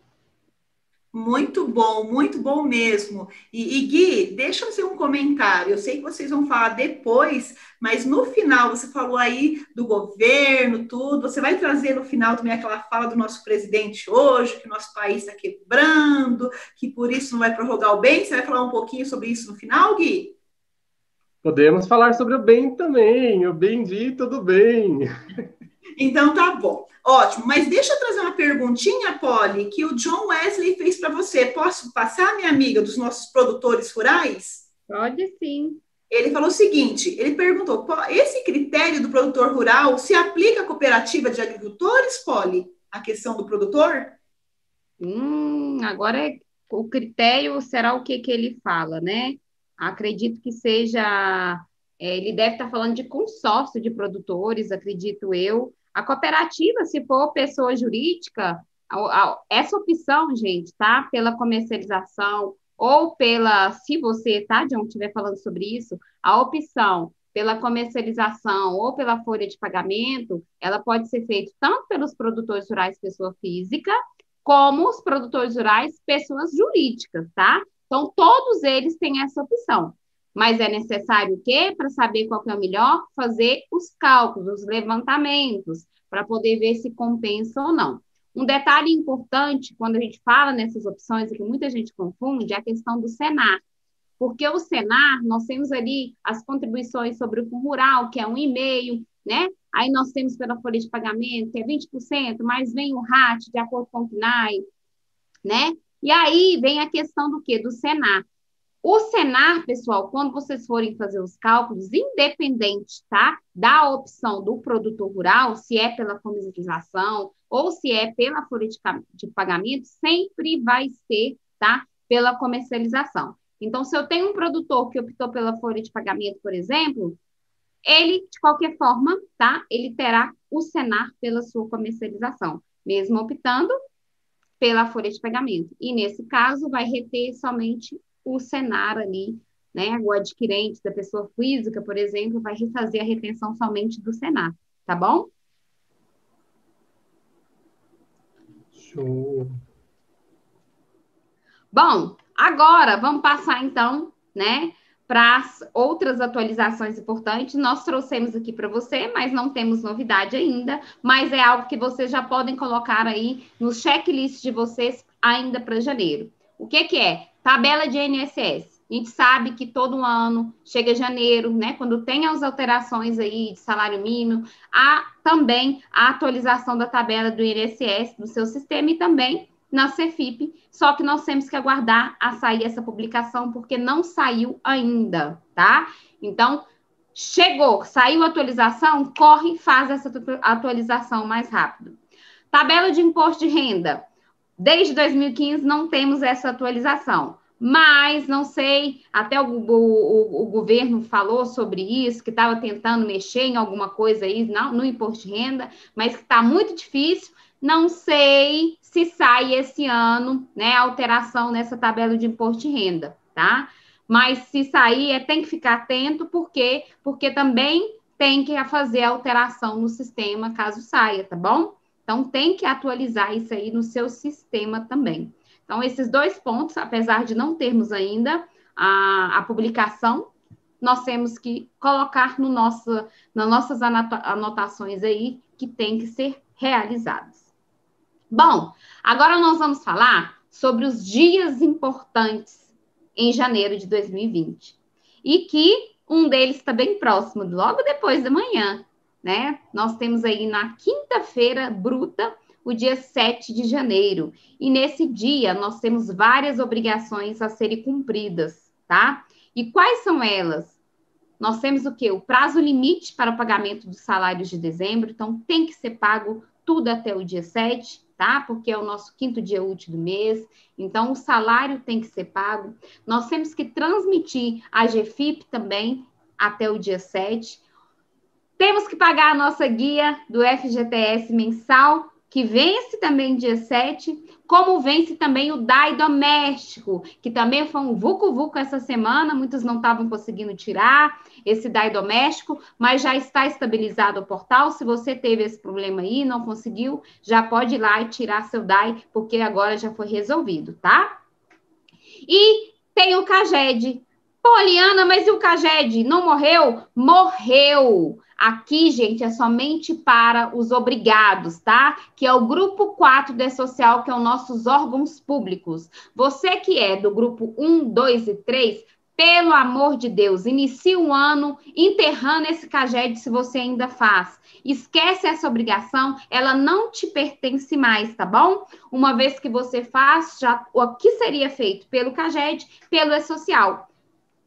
Muito bom, muito bom mesmo. E, e, Gui, deixa eu fazer um comentário. Eu sei que vocês vão falar depois, mas no final você falou aí do governo, tudo. Você vai trazer no final também aquela fala do nosso presidente hoje, que o nosso país está quebrando, que por isso não vai prorrogar o bem. Você vai falar um pouquinho sobre isso no final, Gui? Podemos falar sobre o bem também. O bem de tudo bem. Então tá bom. Ótimo, mas deixa eu trazer uma perguntinha, Polly, que o John Wesley fez para você. Posso passar, minha amiga, dos nossos produtores rurais? Pode sim. Ele falou o seguinte: ele perguntou: esse critério do produtor rural se aplica à cooperativa de agricultores, Polly? A questão do produtor? Hum, agora é, o critério será o que, que ele fala, né? Acredito que seja. É, ele deve estar falando de consórcio de produtores, acredito eu. A cooperativa, se for pessoa jurídica, essa opção, gente, tá? Pela comercialização ou pela, se você, tá, John, estiver falando sobre isso, a opção pela comercialização ou pela folha de pagamento, ela pode ser feita tanto pelos produtores rurais pessoa física, como os produtores rurais pessoas jurídicas, tá? Então, todos eles têm essa opção. Mas é necessário o quê? Para saber qual é o melhor, fazer os cálculos, os levantamentos, para poder ver se compensa ou não. Um detalhe importante, quando a gente fala nessas opções, e que muita gente confunde, é a questão do Senar. Porque o Senar, nós temos ali as contribuições sobre o Fundo Rural, que é um e-mail, né? Aí nós temos pela folha de pagamento, que é 20%, mas vem o RAT, de acordo com o CNAE, né? E aí vem a questão do quê? Do Senar. O Senar, pessoal, quando vocês forem fazer os cálculos, independente, tá? Da opção do produtor rural, se é pela comercialização ou se é pela folha de, de pagamento, sempre vai ser, tá? Pela comercialização. Então, se eu tenho um produtor que optou pela folha de pagamento, por exemplo, ele, de qualquer forma, tá? Ele terá o Senar pela sua comercialização, mesmo optando pela folha de pagamento. E nesse caso, vai reter somente o Senar ali, né? O adquirente da pessoa física, por exemplo, vai refazer a retenção somente do Senar, tá bom? Show. Bom, agora vamos passar então, né, para as outras atualizações importantes. Nós trouxemos aqui para você, mas não temos novidade ainda, mas é algo que vocês já podem colocar aí no checklist de vocês ainda para janeiro. O que, que é? Tabela de INSS. A gente sabe que todo ano, chega janeiro, né? Quando tem as alterações aí de salário mínimo, há também a atualização da tabela do INSS do seu sistema e também na Cefip, só que nós temos que aguardar a sair essa publicação, porque não saiu ainda, tá? Então, chegou, saiu a atualização, corre e faz essa atualização mais rápido. Tabela de imposto de renda. Desde 2015 não temos essa atualização. Mas não sei, até o, o, o governo falou sobre isso, que estava tentando mexer em alguma coisa aí no, imposto de renda, mas que está muito difícil. Não sei se sai esse ano, né, alteração nessa tabela de imposto de renda, tá? Mas se sair, é, tem que ficar atento, por quê? Porque também tem que fazer alteração no sistema caso saia, tá bom? Então, tem que atualizar isso aí no seu sistema também. Então, esses dois pontos, apesar de não termos ainda a, a publicação, nós temos que colocar no nosso, nas nossas anotações aí que tem que ser realizadas. Bom, agora nós vamos falar sobre os dias importantes em janeiro de 2020. E que um deles está bem próximo, logo depois da manhã, né? Nós temos aí na quinta-feira bruta, o dia 7 de janeiro. E nesse dia nós temos várias obrigações a serem cumpridas, tá? E quais são elas? Nós temos o quê? O prazo limite para o pagamento dos salários de dezembro, então tem que ser pago tudo até o dia 7 tá? Porque é o nosso quinto dia útil do mês, então o salário tem que ser pago. Nós temos que transmitir a GFIP também até o dia 7. Temos que pagar a nossa guia do FGTS mensal que vence também dia 7, como vence também o DAI doméstico, que também foi um vucu-vucu essa semana, muitos não estavam conseguindo tirar esse DAI doméstico, mas já está estabilizado o portal. Se você teve esse problema aí, não conseguiu, já pode ir lá e tirar seu DAI, porque agora já foi resolvido, tá? E tem o CAGED. Poliana, mas e o CAGED? Não morreu? Morreu! Aqui, gente, é somente para os obrigados, tá? Que é o grupo 4 de social, que é os nossos órgãos públicos. Você que é do grupo 1, 2 e 3, pelo amor de Deus, inicie o ano enterrando esse CAGED se você ainda faz. Esquece essa obrigação, ela não te pertence mais, tá bom? Uma vez que você faz, já o que seria feito pelo CAGED, pelo E-Social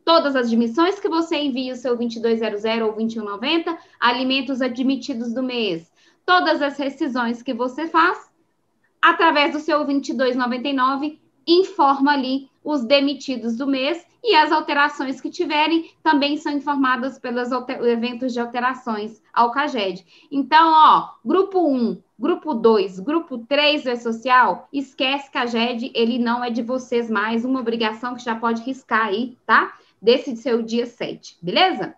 todas as admissões que você envia o seu 2200 ou 2190, alimentos admitidos do mês, todas as rescisões que você faz, através do seu 2299, informa ali os demitidos do mês e as alterações que tiverem também são informadas pelos eventos de alterações ao CAGED. Então, ó, grupo 1, grupo 2, grupo 3 é social, esquece CAGED, ele não é de vocês mais, uma obrigação que já pode riscar aí, tá? Desse seu dia 7, beleza?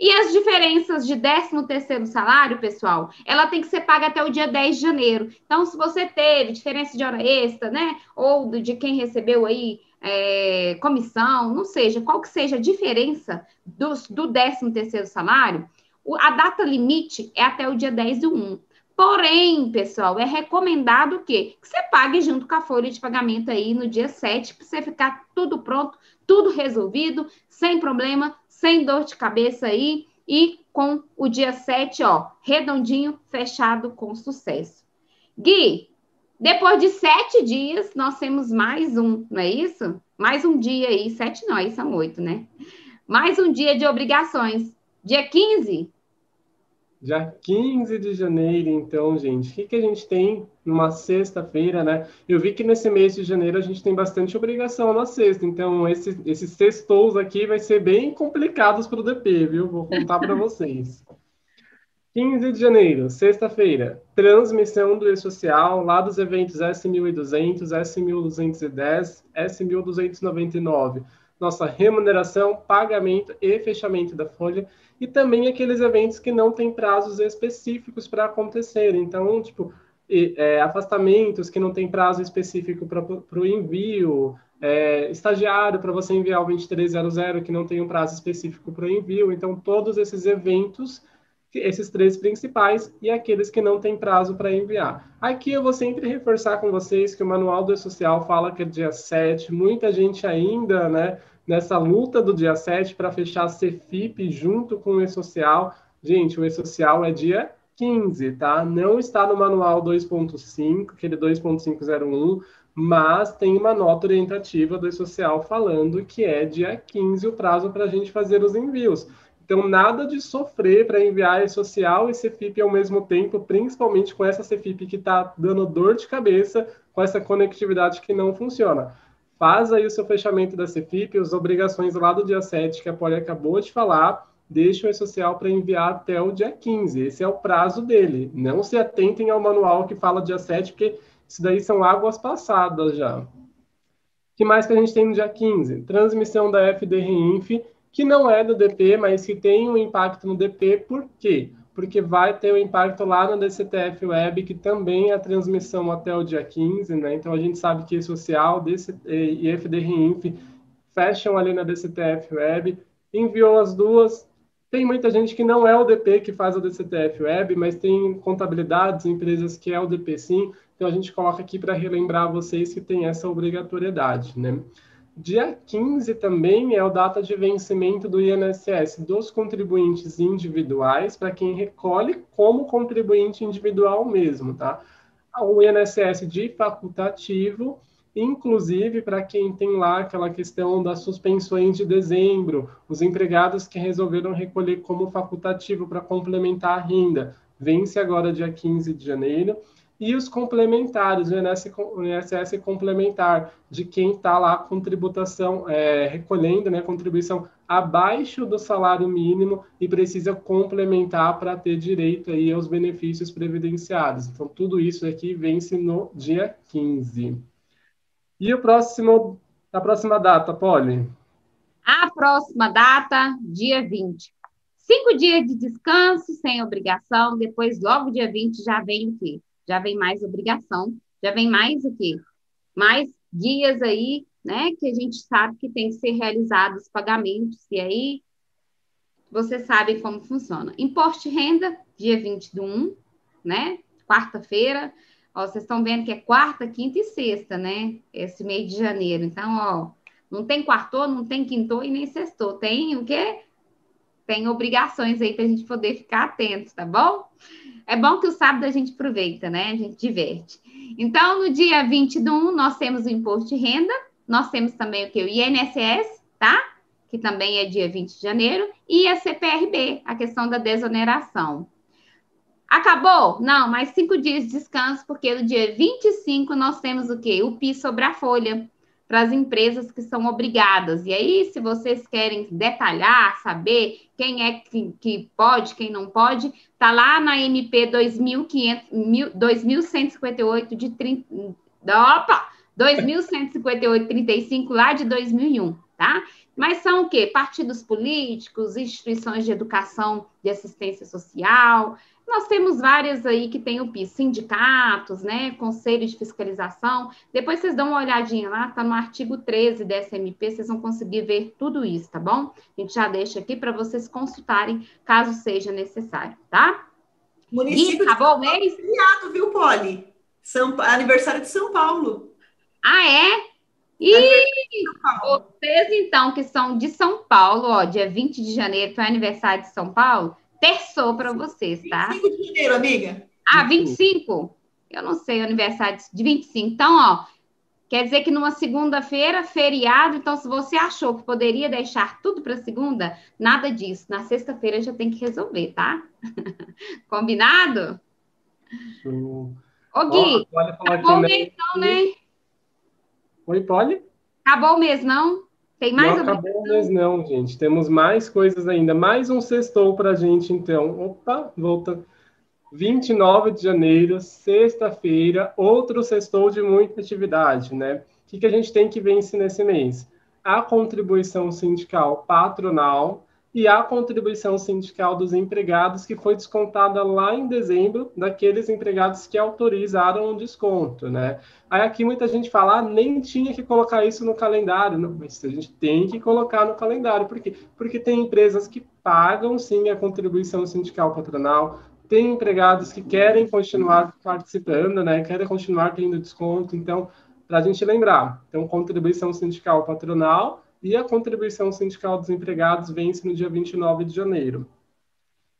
E as diferenças de 13 terceiro salário, pessoal, ela tem que ser paga até o dia 10 de janeiro. Então, se você teve diferença de hora extra, né? Ou de quem recebeu aí é, comissão, não seja, qual que seja a diferença do, do 13 terceiro salário, a data limite é até o dia 10 do 1. Porém, pessoal, é recomendado o quê? Que você pague junto com a folha de pagamento aí no dia 7, para você ficar tudo pronto, tudo resolvido, sem problema, sem dor de cabeça aí, e com o dia 7, ó, redondinho, fechado com sucesso. Gui, depois de sete dias, nós temos mais um, não é isso? Mais um dia aí, sete não, aí são oito, né? Mais um dia de obrigações. Dia 15, Dia 15 de janeiro, então, gente, o que, que a gente tem numa sexta-feira, né? Eu vi que nesse mês de janeiro a gente tem bastante obrigação na sexta, então esse, esses sextous aqui vai ser bem complicados para o DP, viu? Vou contar para vocês. 15 de janeiro, sexta-feira, transmissão do E-Social, lá dos eventos S1200, S1210, S1299. Nossa remuneração, pagamento e fechamento da folha e também aqueles eventos que não têm prazos específicos para acontecer. Então, tipo, é, afastamentos que não tem prazo específico para o envio, é, estagiário para você enviar o 2300 que não tem um prazo específico para o envio. Então, todos esses eventos, esses três principais e aqueles que não têm prazo para enviar. Aqui eu vou sempre reforçar com vocês que o Manual do E-Social fala que é dia 7, muita gente ainda, né, nessa luta do dia 7 para fechar a Cefip junto com o E-Social. Gente, o E-Social é dia 15, tá? Não está no manual 2.5, aquele 2.501, mas tem uma nota orientativa do E-Social falando que é dia 15 o prazo para a gente fazer os envios. Então, nada de sofrer para enviar E-Social e Cefip ao mesmo tempo, principalmente com essa Cefip que está dando dor de cabeça com essa conectividade que não funciona faz aí o seu fechamento da CFIP, as obrigações lá do dia 7, que a Poli acabou de falar, deixa o E-Social para enviar até o dia 15. Esse é o prazo dele. Não se atentem ao manual que fala dia 7, porque isso daí são águas passadas já. O que mais que a gente tem no dia 15? Transmissão da FDRINF, que não é do DP, mas que tem um impacto no DP, por quê? porque vai ter o um impacto lá na DCTF Web, que também é a transmissão até o dia 15, né? Então a gente sabe que social DC, e FDRINF fecham ali na DCTF Web, enviou as duas. Tem muita gente que não é o DP que faz a DCTF Web, mas tem contabilidades, empresas que é o DP sim. Então a gente coloca aqui para relembrar vocês que tem essa obrigatoriedade, né? Dia 15 também é a data de vencimento do INSS dos contribuintes individuais, para quem recolhe como contribuinte individual mesmo, tá? O INSS de facultativo, inclusive para quem tem lá aquela questão das suspensões de dezembro, os empregados que resolveram recolher como facultativo para complementar a renda, vence agora dia 15 de janeiro e os complementares, o INSS complementar, de quem está lá com tributação, é, recolhendo né, contribuição abaixo do salário mínimo e precisa complementar para ter direito aí aos benefícios previdenciários. Então, tudo isso aqui vence no dia 15. E o próximo, a próxima data, Polly? A próxima data, dia 20. Cinco dias de descanso, sem obrigação, depois, logo dia 20, já vem o quê? já vem mais obrigação, já vem mais o quê? Mais guias aí, né, que a gente sabe que tem que ser realizados pagamentos, e aí você sabe como funciona. Imposto de renda, dia 20 do 1, né, quarta-feira, ó, vocês estão vendo que é quarta, quinta e sexta, né, esse mês de janeiro, então, ó, não tem quarto, não tem quinto e nem sexto, tem o quê? Tem obrigações aí para a gente poder ficar atento, tá bom? É bom que o sábado a gente aproveita, né? A gente diverte. Então, no dia 20 do 1, nós temos o imposto de renda, nós temos também o que? O INSS, tá? Que também é dia 20 de janeiro, e a CPRB, a questão da desoneração. Acabou? Não, mais cinco dias de descanso, porque no dia 25 nós temos o quê? O PIS sobre a folha para as empresas que são obrigadas. E aí, se vocês querem detalhar, saber quem é que, que pode, quem não pode, tá lá na MP 2158 de 30, opa, 2158 35 lá de 2001, tá? Mas são o quê? Partidos políticos, instituições de educação de assistência social. Nós temos várias aí que tem o PIS, sindicatos, né? Conselho de fiscalização. Depois vocês dão uma olhadinha lá, tá no artigo 13 da SMP, vocês vão conseguir ver tudo isso, tá bom? A gente já deixa aqui para vocês consultarem, caso seja necessário, tá? Município e acabou o mês? Feriado, viu, Poli? São, aniversário de São Paulo. Ah, é? E vocês, então, que são de São Paulo, ó, dia 20 de janeiro, foi aniversário de São Paulo, terçou para vocês, tá? 25 de janeiro, amiga. Ah, 25? Eu não sei, aniversário de 25. Então, ó, quer dizer que numa segunda-feira, feriado, então se você achou que poderia deixar tudo para segunda, nada disso. Na sexta-feira já tem que resolver, tá? Combinado? Show. Ô, Gui, acabou o mês não, né? Oi, Polly? Acabou o mês não? Tem mais Não acabou o mês não, gente. Temos mais coisas ainda. Mais um sextou para a gente, então. Opa, volta. 29 de janeiro, sexta-feira, outro sextou de muita atividade, né? O que, que a gente tem que vencer nesse mês? A contribuição sindical patronal, e a contribuição sindical dos empregados, que foi descontada lá em dezembro, daqueles empregados que autorizaram o desconto, né? Aí aqui muita gente fala, ah, nem tinha que colocar isso no calendário. Não, mas a gente tem que colocar no calendário. Por quê? Porque tem empresas que pagam, sim, a contribuição sindical patronal, tem empregados que querem continuar participando, né? Querem continuar tendo desconto. Então, para a gente lembrar, então, contribuição sindical patronal e a contribuição sindical dos empregados vence no dia 29 de janeiro.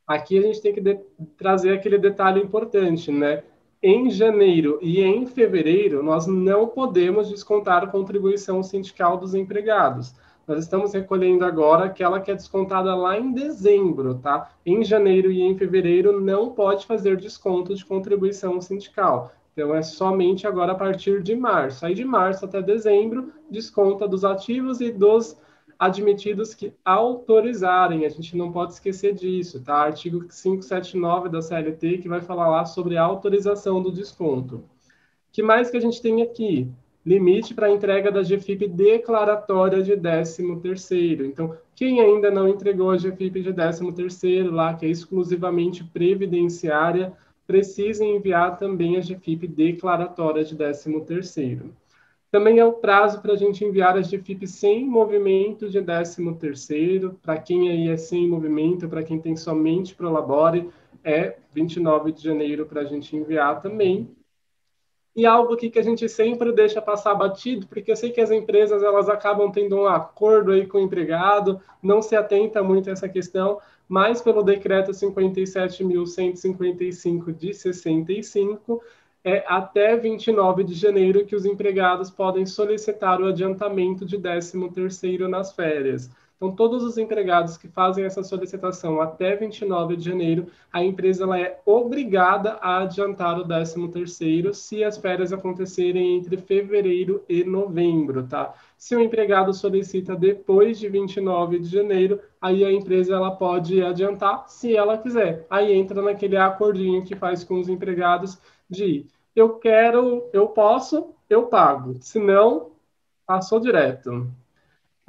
Aqui a gente tem que trazer aquele detalhe importante, né? Em janeiro e em fevereiro, nós não podemos descontar a contribuição sindical dos empregados. Nós estamos recolhendo agora aquela que é descontada lá em dezembro, tá? Em janeiro e em fevereiro não pode fazer desconto de contribuição sindical. Então, é somente agora a partir de março. Aí, de março até dezembro, desconta dos ativos e dos admitidos que autorizarem. A gente não pode esquecer disso, tá? Artigo 579 da CLT, que vai falar lá sobre a autorização do desconto. que mais que a gente tem aqui? Limite para entrega da GFIP declaratória de 13º. Então, quem ainda não entregou a GFIP de 13º lá, que é exclusivamente previdenciária, precisa enviar também a GFIP declaratória de 13º. Também é o prazo para a gente enviar a GFIP sem movimento de 13º, para quem aí é sem movimento, para quem tem somente Prolabore, é 29 de janeiro para a gente enviar também. E algo aqui que a gente sempre deixa passar batido, porque eu sei que as empresas elas acabam tendo um acordo aí com o empregado, não se atenta muito a essa questão, mas pelo decreto 57.155 de 65, é até 29 de janeiro que os empregados podem solicitar o adiantamento de 13º nas férias. Então, todos os empregados que fazem essa solicitação até 29 de janeiro, a empresa ela é obrigada a adiantar o 13º se as férias acontecerem entre fevereiro e novembro, tá? Se o empregado solicita depois de 29 de janeiro, aí a empresa ela pode adiantar se ela quiser. Aí entra naquele acordinho que faz com os empregados de eu quero, eu posso, eu pago. Se não, passou direto.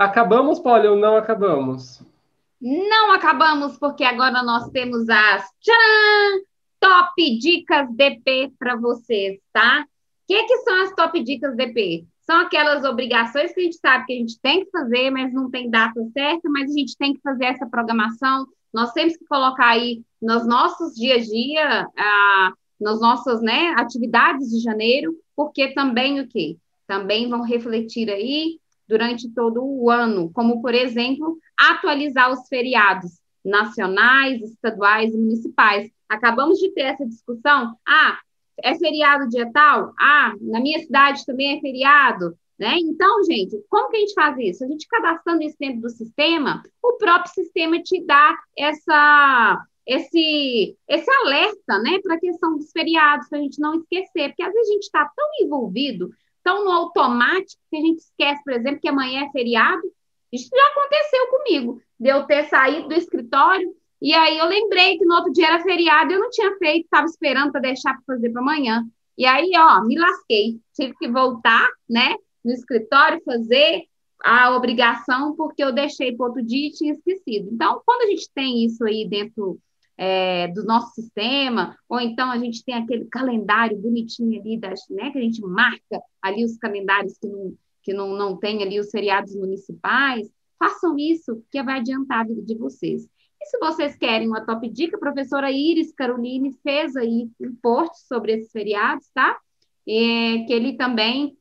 Acabamos, Polly, ou não acabamos? Não acabamos, porque agora nós temos as tcharam, top dicas DP para vocês, tá? O que, que são as top dicas DP? São aquelas obrigações que a gente sabe que a gente tem que fazer, mas não tem data certa, mas a gente tem que fazer essa programação. Nós temos que colocar aí nos nossos dia a dia, ah, nas nossas né, atividades de janeiro, porque também o quê? Também vão refletir aí durante todo o ano, como, por exemplo, atualizar os feriados nacionais, estaduais e municipais. Acabamos de ter essa discussão. Ah, é feriado dia tal? Ah, na minha cidade também é feriado. Né? Então, gente, como que a gente faz isso? A gente cadastrando isso dentro do sistema, o próprio sistema te dá essa, esse, esse alerta né, para a questão dos feriados, para a gente não esquecer, porque às vezes a gente está tão envolvido tão no automático que a gente esquece, por exemplo, que amanhã é feriado. Isso já aconteceu comigo, de eu ter saído do escritório e aí eu lembrei que no outro dia era feriado, eu não tinha feito, estava esperando para deixar para fazer para amanhã. E aí, ó, me lasquei, tive que voltar, né, no escritório fazer, a obrigação porque eu deixei para outro dia e tinha esquecido. Então, quando a gente tem isso aí dentro é, do nosso sistema, ou então a gente tem aquele calendário bonitinho ali, das, né, que a gente marca ali os calendários que não, que não, não tem ali os feriados municipais, façam isso, que vai adiantar a vida de vocês. E se vocês querem uma top dica, a professora Iris Caroline fez aí um post sobre esses feriados, tá? É, que ele também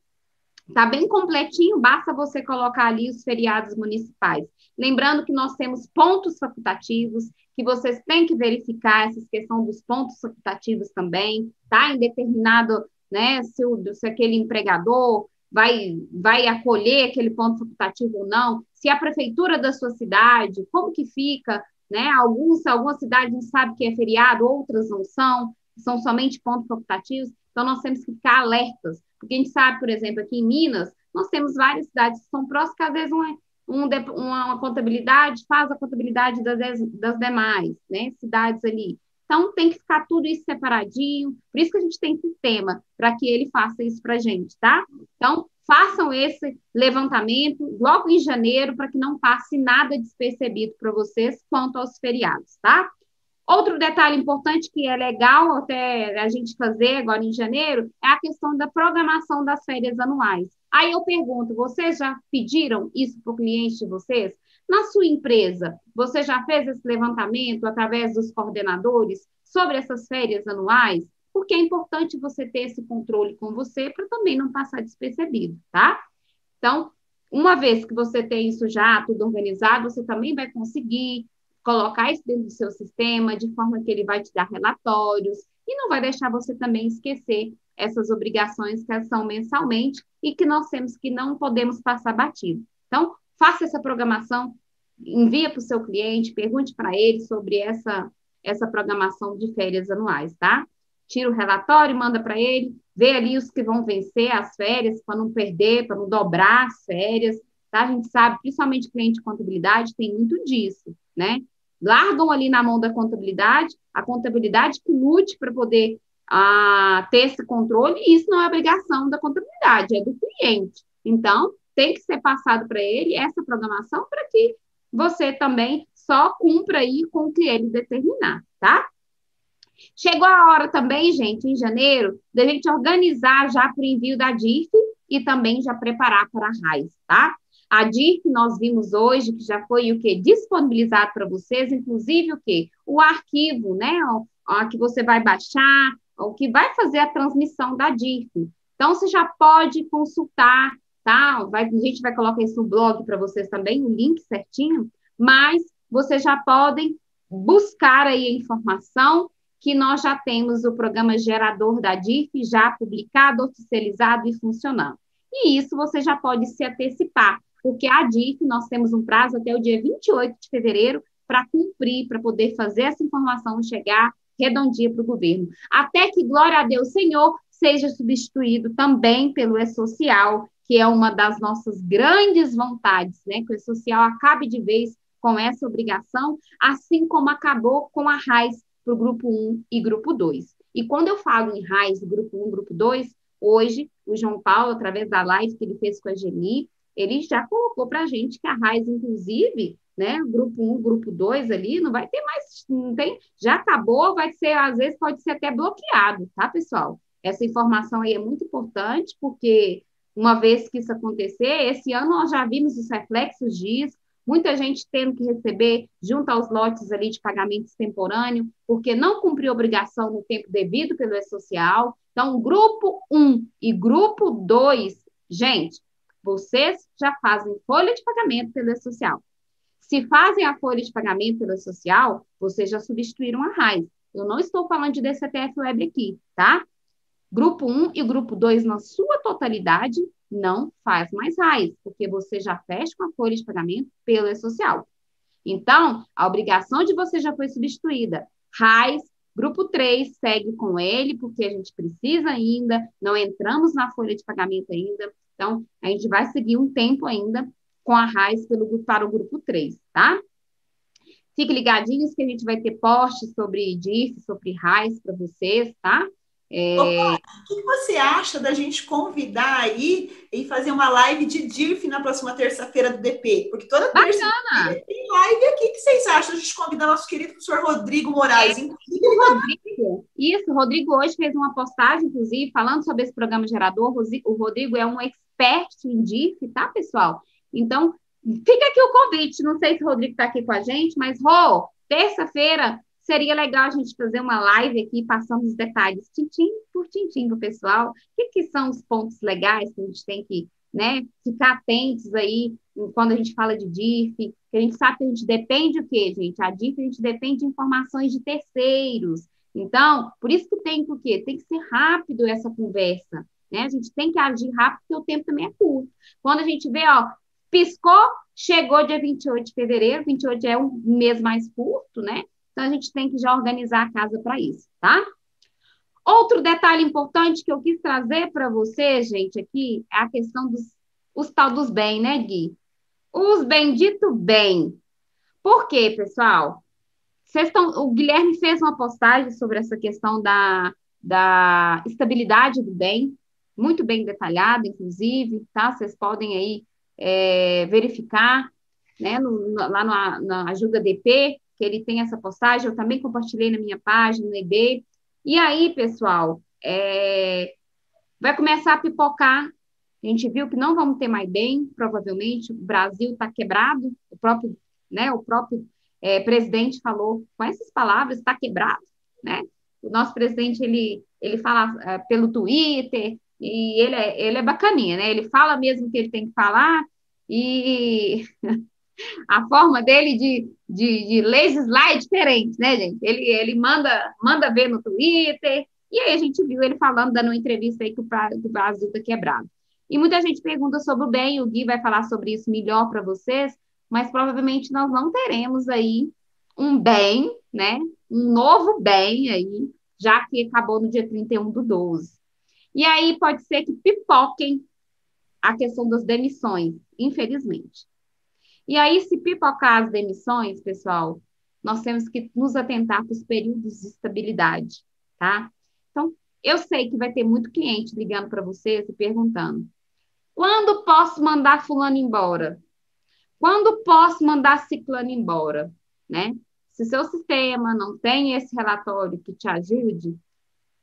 Está bem completinho, basta você colocar ali os feriados municipais. Lembrando que nós temos pontos facultativos, que vocês têm que verificar essa questão dos pontos facultativos também, tá? Em determinado, né, se, o, se aquele empregador vai, vai acolher aquele ponto facultativo ou não, se a prefeitura da sua cidade, como que fica, né? Alguns, algumas cidades não sabem que é feriado, outras não são, são somente pontos facultativos, então nós temos que ficar alertas porque a gente sabe, por exemplo, aqui em Minas, nós temos várias cidades que são próximas, que às vezes uma, um, uma, contabilidade faz a contabilidade das, das demais né, cidades ali. Então, tem que ficar tudo isso separadinho. Por isso que a gente tem sistema, para que ele faça isso para a gente, tá? Então, façam esse levantamento logo em janeiro, para que não passe nada despercebido para vocês quanto aos feriados, tá? Outro detalhe importante que é legal até a gente fazer agora em janeiro é a questão da programação das férias anuais. Aí eu pergunto, vocês já pediram isso para o cliente de vocês? Na sua empresa, você já fez esse levantamento através dos coordenadores sobre essas férias anuais? Porque é importante você ter esse controle com você para também não passar despercebido, tá? Então, uma vez que você tem isso já tudo organizado, você também vai conseguir colocar isso dentro do seu sistema, de forma que ele vai te dar relatórios e não vai deixar você também esquecer essas obrigações que são mensalmente e que nós temos que não podemos passar batido. Então, faça essa programação, envia para o seu cliente, pergunte para ele sobre essa, essa programação de férias anuais, tá? Tira o relatório, manda para ele, vê ali os que vão vencer as férias, para não perder, para não dobrar as férias, tá? A gente sabe, principalmente cliente de contabilidade, tem muito disso, né? largam ali na mão da contabilidade, a contabilidade que lute para poder ah, ter esse controle, e isso não é obrigação da contabilidade, é do cliente. Então, tem que ser passado para ele essa programação para que você também só cumpra aí com o que ele determinar, tá? Chegou a hora também, gente, em janeiro, da gente organizar já para o envio da DIF e também já preparar para a RAIS, tá? A que nós vimos hoje, que já foi o que disponibilizado para vocês, inclusive o que o arquivo, né, o, o, que você vai baixar, o que vai fazer a transmissão da DIRF. Então você já pode consultar, tá? Vai, a gente vai colocar isso no blog para vocês também, o link certinho, mas vocês já podem buscar aí a informação que nós já temos o programa gerador da DIRF já publicado, oficializado e funcionando. E isso você já pode se antecipar porque a DIF, nós temos um prazo até o dia 28 de fevereiro para cumprir, para poder fazer essa informação chegar redondinha para o governo. Até que, glória a Deus, Senhor, seja substituído também pelo E-Social, que é uma das nossas grandes vontades, né? Que o E-Social acabe de vez com essa obrigação, assim como acabou com a RAIS para o grupo 1 e grupo 2. E quando eu falo em RAIS, grupo 1, grupo 2, hoje, o João Paulo, através da live que ele fez com a Geni, ele já colocou para a gente que a raiz, inclusive, né, grupo 1, grupo 2 ali, não vai ter mais, não tem, já acabou, vai ser, às vezes pode ser até bloqueado, tá, pessoal? Essa informação aí é muito importante, porque uma vez que isso acontecer, esse ano nós já vimos os reflexos disso, muita gente tendo que receber junto aos lotes ali de pagamento extemporâneo, porque não cumpriu obrigação no tempo devido pelo E-Social. Então, grupo 1 e grupo 2, gente, vocês já fazem folha de pagamento pelo social. Se fazem a folha de pagamento pelo social, vocês já substituíram a RAIS. Eu não estou falando de DCTF Web aqui, tá? Grupo 1 e grupo 2, na sua totalidade, não faz mais RAIS, porque você já fecha com a folha de pagamento pelo social. Então, a obrigação de você já foi substituída. RAIS, grupo 3, segue com ele, porque a gente precisa ainda, não entramos na folha de pagamento ainda. Então, a gente vai seguir um tempo ainda com a RAIS pelo, para o grupo 3, tá? Fique ligadinhos que a gente vai ter posts sobre DIF, sobre RAIS para vocês, tá? É... Opa, o que você acha da gente convidar aí e fazer uma live de DIRF na próxima terça-feira do DP? Porque toda terça tem live aqui. O que vocês acham? A gente convidar nosso querido professor Rodrigo Moraes. É. Rodrigo, isso, o Rodrigo hoje fez uma postagem, inclusive, falando sobre esse programa gerador. O Rodrigo é um expert em DIRF, tá, pessoal? Então, fica aqui o convite. Não sei se o Rodrigo está aqui com a gente, mas, Rô, terça-feira seria legal a gente fazer uma live aqui, passando os detalhes, tintim por tintim para o pessoal. O que, que são os pontos legais que a gente tem que né, ficar atentos aí quando a gente fala de DIF, que a gente sabe que a gente depende o quê, gente? A DIF a gente depende de informações de terceiros. Então, por isso que tem que o quê? Tem que ser rápido essa conversa, né? A gente tem que agir rápido, porque o tempo também é curto. Quando a gente vê, ó, piscou, chegou dia 28 de fevereiro, 28 é um mês mais curto, né? Então, a gente tem que já organizar a casa para isso, tá? Outro detalhe importante que eu quis trazer para você, gente, aqui, é a questão dos os tal dos bem, né, Gui? Os bendito bem. Por quê, pessoal? Vocês estão, o Guilherme fez uma postagem sobre essa questão da, da estabilidade do bem, muito bem detalhada, inclusive, tá? Vocês podem aí é, verificar, né, no, lá na Ajuda DP, que ele tem essa postagem, eu também compartilhei na minha página, no EB. E aí, pessoal, é, vai começar a pipocar. A gente viu que não vamos ter mais bem, provavelmente, o Brasil está quebrado, o próprio, né, o próprio é, presidente falou com essas palavras, está quebrado, né? O nosso presidente, ele, ele fala é, pelo Twitter, e ele é, ele é bacaninha, né? Ele fala mesmo o que ele tem que falar, e a forma dele de, de, de legislar é diferente, né, gente? Ele, ele manda, manda ver no Twitter, e aí a gente viu ele falando, dando uma entrevista aí que o, o Brasil está quebrado. E muita gente pergunta sobre o bem, o Gui vai falar sobre isso melhor para vocês, mas provavelmente nós não teremos aí um bem, né? Um novo bem aí, já que acabou no dia 31 do 12. E aí pode ser que pipoquem a questão das demissões, infelizmente. E aí, se pipocar as demissões, pessoal, nós temos que nos atentar para os períodos de estabilidade, tá? Então, eu sei que vai ter muito cliente ligando para vocês e perguntando: quando posso mandar fulano embora? Quando posso mandar ciclano embora, né? Se seu sistema não tem esse relatório que te ajude,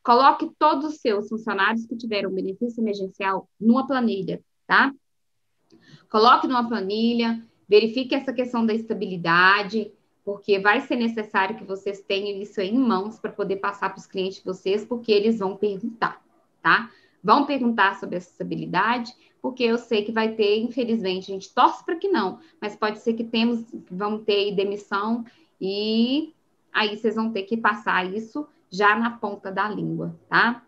coloque todos os seus funcionários que tiveram benefício emergencial numa planilha, tá? Coloque numa planilha, verifique essa questão da estabilidade, porque vai ser necessário que vocês tenham isso em mãos para poder passar para os clientes de vocês, porque eles vão perguntar, tá? Vão perguntar sobre essa estabilidade, porque eu sei que vai ter, infelizmente, a gente torce para que não, mas pode ser que temos, vão ter demissão e aí vocês vão ter que passar isso já na ponta da língua, tá?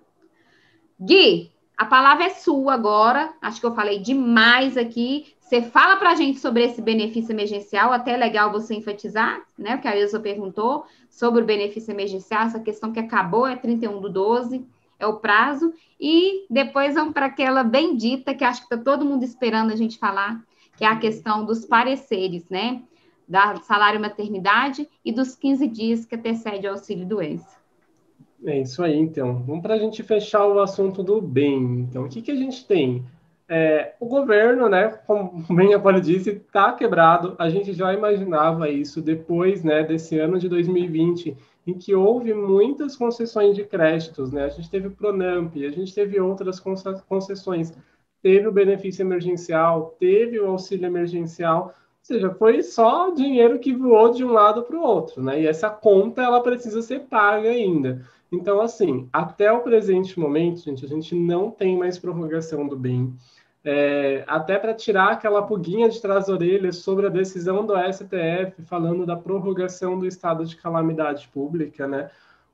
Gui, a palavra é sua agora. Acho que eu falei demais aqui. Você fala para a gente sobre esse benefício emergencial, até é legal você enfatizar, né? O que a Ilza perguntou sobre o benefício emergencial, essa questão que acabou, é 31 do 12, é o prazo. E depois vamos para aquela bendita que acho que está todo mundo esperando a gente falar, que é a questão dos pareceres, né? Da salário maternidade e dos 15 dias que antecede o auxílio doença. É isso aí, então. Vamos para a gente fechar o assunto do bem. Então, o que, que a gente tem? É, o governo, né, como bem a Poli disse, está quebrado. A gente já imaginava isso depois né, desse ano de 2020, em que houve muitas concessões de créditos. Né? A gente teve o Pronamp, a gente teve outras concessões, teve o benefício emergencial, teve o auxílio emergencial. Ou seja, foi só dinheiro que voou de um lado para o outro, né? E essa conta ela precisa ser paga ainda. Então, assim, até o presente momento, gente, a gente não tem mais prorrogação do bem. É, até para tirar aquela puguinha de trás da orelha sobre a decisão do STF falando da prorrogação do estado de calamidade pública, né?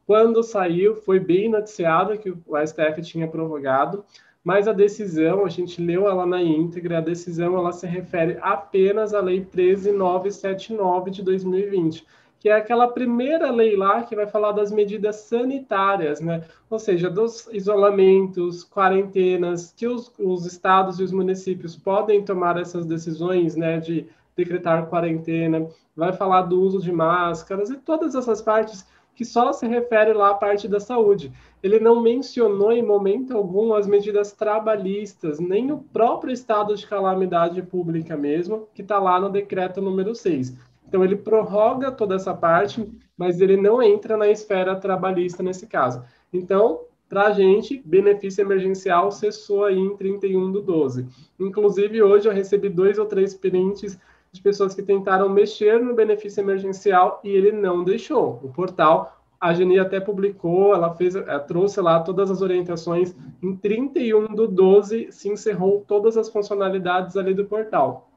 Quando saiu, foi bem noticiado que o STF tinha prorrogado, mas a decisão, a gente leu ela na íntegra, a decisão ela se refere apenas à Lei 13979 de 2020 que é aquela primeira lei lá que vai falar das medidas sanitárias, né? Ou seja, dos isolamentos, quarentenas, que os, os estados e os municípios podem tomar essas decisões, né, de decretar quarentena, vai falar do uso de máscaras e todas essas partes que só se refere lá à parte da saúde. Ele não mencionou em momento algum as medidas trabalhistas, nem o próprio estado de calamidade pública mesmo, que está lá no decreto número 6. Então, ele prorroga toda essa parte, mas ele não entra na esfera trabalhista nesse caso. Então, para a gente, benefício emergencial cessou aí em 31 do 12. Inclusive, hoje eu recebi dois ou três prints de pessoas que tentaram mexer no benefício emergencial e ele não deixou. O portal, a Geni até publicou, ela fez, ela trouxe lá todas as orientações. Em 31 do 12 se encerrou todas as funcionalidades ali do portal.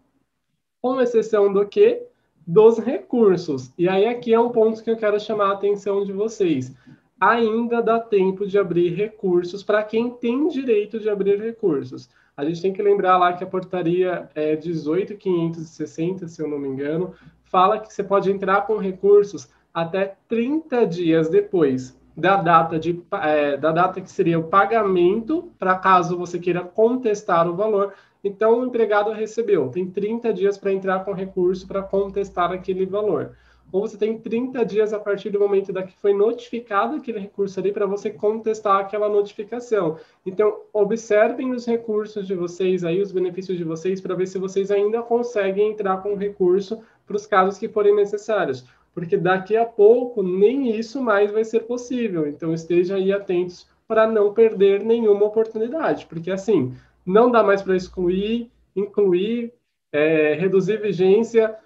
Com exceção do que? Dos recursos. E aí aqui é um ponto que eu quero chamar a atenção de vocês. Ainda dá tempo de abrir recursos para quem tem direito de abrir recursos. A gente tem que lembrar lá que a portaria é 18.560, se eu não me engano, fala que você pode entrar com recursos até 30 dias depois da data, de, é, da data que seria o pagamento, para caso você queira contestar o valor. Então, o empregado recebeu, tem 30 dias para entrar com recurso para contestar aquele valor ou você tem 30 dias a partir do momento da que foi notificado aquele recurso ali para você contestar aquela notificação. Então, observem os recursos de vocês aí, os benefícios de vocês, para ver se vocês ainda conseguem entrar com recurso para os casos que forem necessários. Porque daqui a pouco nem isso mais vai ser possível. Então, esteja aí atentos para não perder nenhuma oportunidade. Porque, assim, não dá mais para excluir, incluir, é, reduzir vigência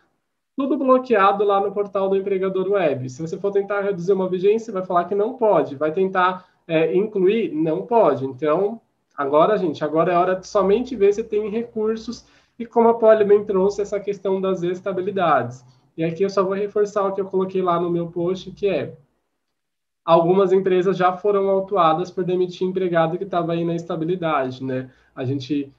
tudo bloqueado lá no portal do empregador web. Se você for tentar reduzir uma vigência, vai falar que não pode. Vai tentar é, incluir, não pode. Então, agora, gente, agora é hora de somente ver se tem recursos e como a Poli bem trouxe essa questão das estabilidades. E aqui eu só vou reforçar o que eu coloquei lá no meu post, que é algumas empresas já foram autuadas por demitir empregado que estava aí na estabilidade, né? A gente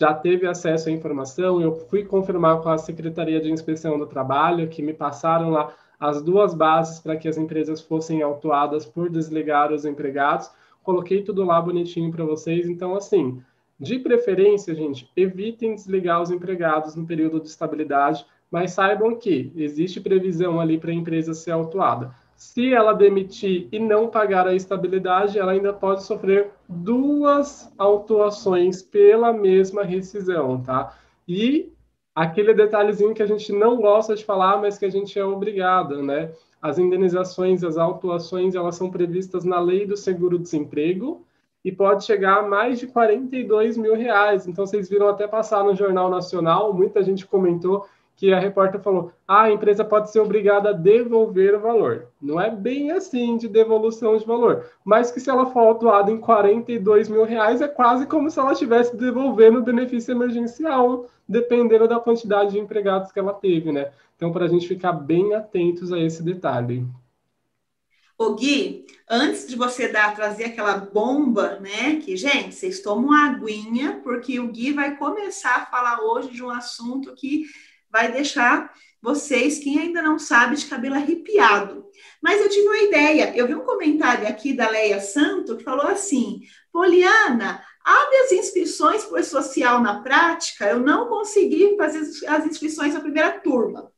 já teve acesso à informação, eu fui confirmar com a Secretaria de Inspeção do Trabalho, que me passaram lá as duas bases para que as empresas fossem autuadas por desligar os empregados. Coloquei tudo lá bonitinho para vocês. Então, assim, de preferência, gente, evitem desligar os empregados no período de estabilidade, mas saibam que existe previsão ali para a empresa ser autuada. Se ela demitir e não pagar a estabilidade, ela ainda pode sofrer duas autuações pela mesma rescisão, tá? E aquele detalhezinho que a gente não gosta de falar, mas que a gente é obrigado, né? As indenizações, as autuações, elas são previstas na lei do seguro-desemprego e pode chegar a mais de 42 mil reais. Então, vocês viram até passar no Jornal Nacional, muita gente comentou que a repórter falou: ah, a empresa pode ser obrigada a devolver o valor. Não é bem assim de devolução de valor, mas que se ela for autuada em 42 mil reais, é quase como se ela estivesse devolvendo o benefício emergencial, dependendo da quantidade de empregados que ela teve, né? Então, para a gente ficar bem atentos a esse detalhe. Ô Gui, antes de você dar, trazer aquela bomba, né? Que, gente, vocês tomam uma aguinha, porque o Gui vai começar a falar hoje de um assunto que vai deixar vocês, quem ainda não sabe, de cabelo arrepiado. Mas eu tive uma ideia. Eu vi um comentário aqui da Leia Santo que falou assim: Poliana, abre as inscrições o social na prática. Eu não consegui fazer as inscrições na primeira turma.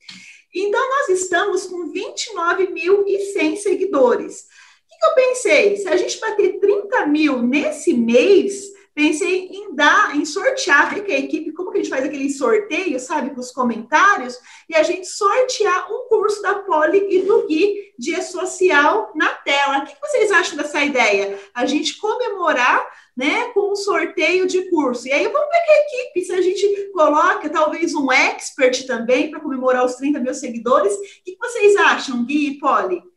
Então, nós estamos com 29.100 seguidores. O que eu pensei? Se a gente bater 30 mil nesse mês, pensei em dar, em sortear, ver que a equipe, como que a gente faz aquele sorteio, sabe, com os comentários, e a gente sortear um curso da Poli e do Gui de social na tela. O que vocês acham dessa ideia? A gente comemorar né, com um sorteio de curso. E aí vamos ver que a equipe, se a gente coloca talvez um expert também para comemorar os 30 mil seguidores. O que vocês acham, Gui e Poli?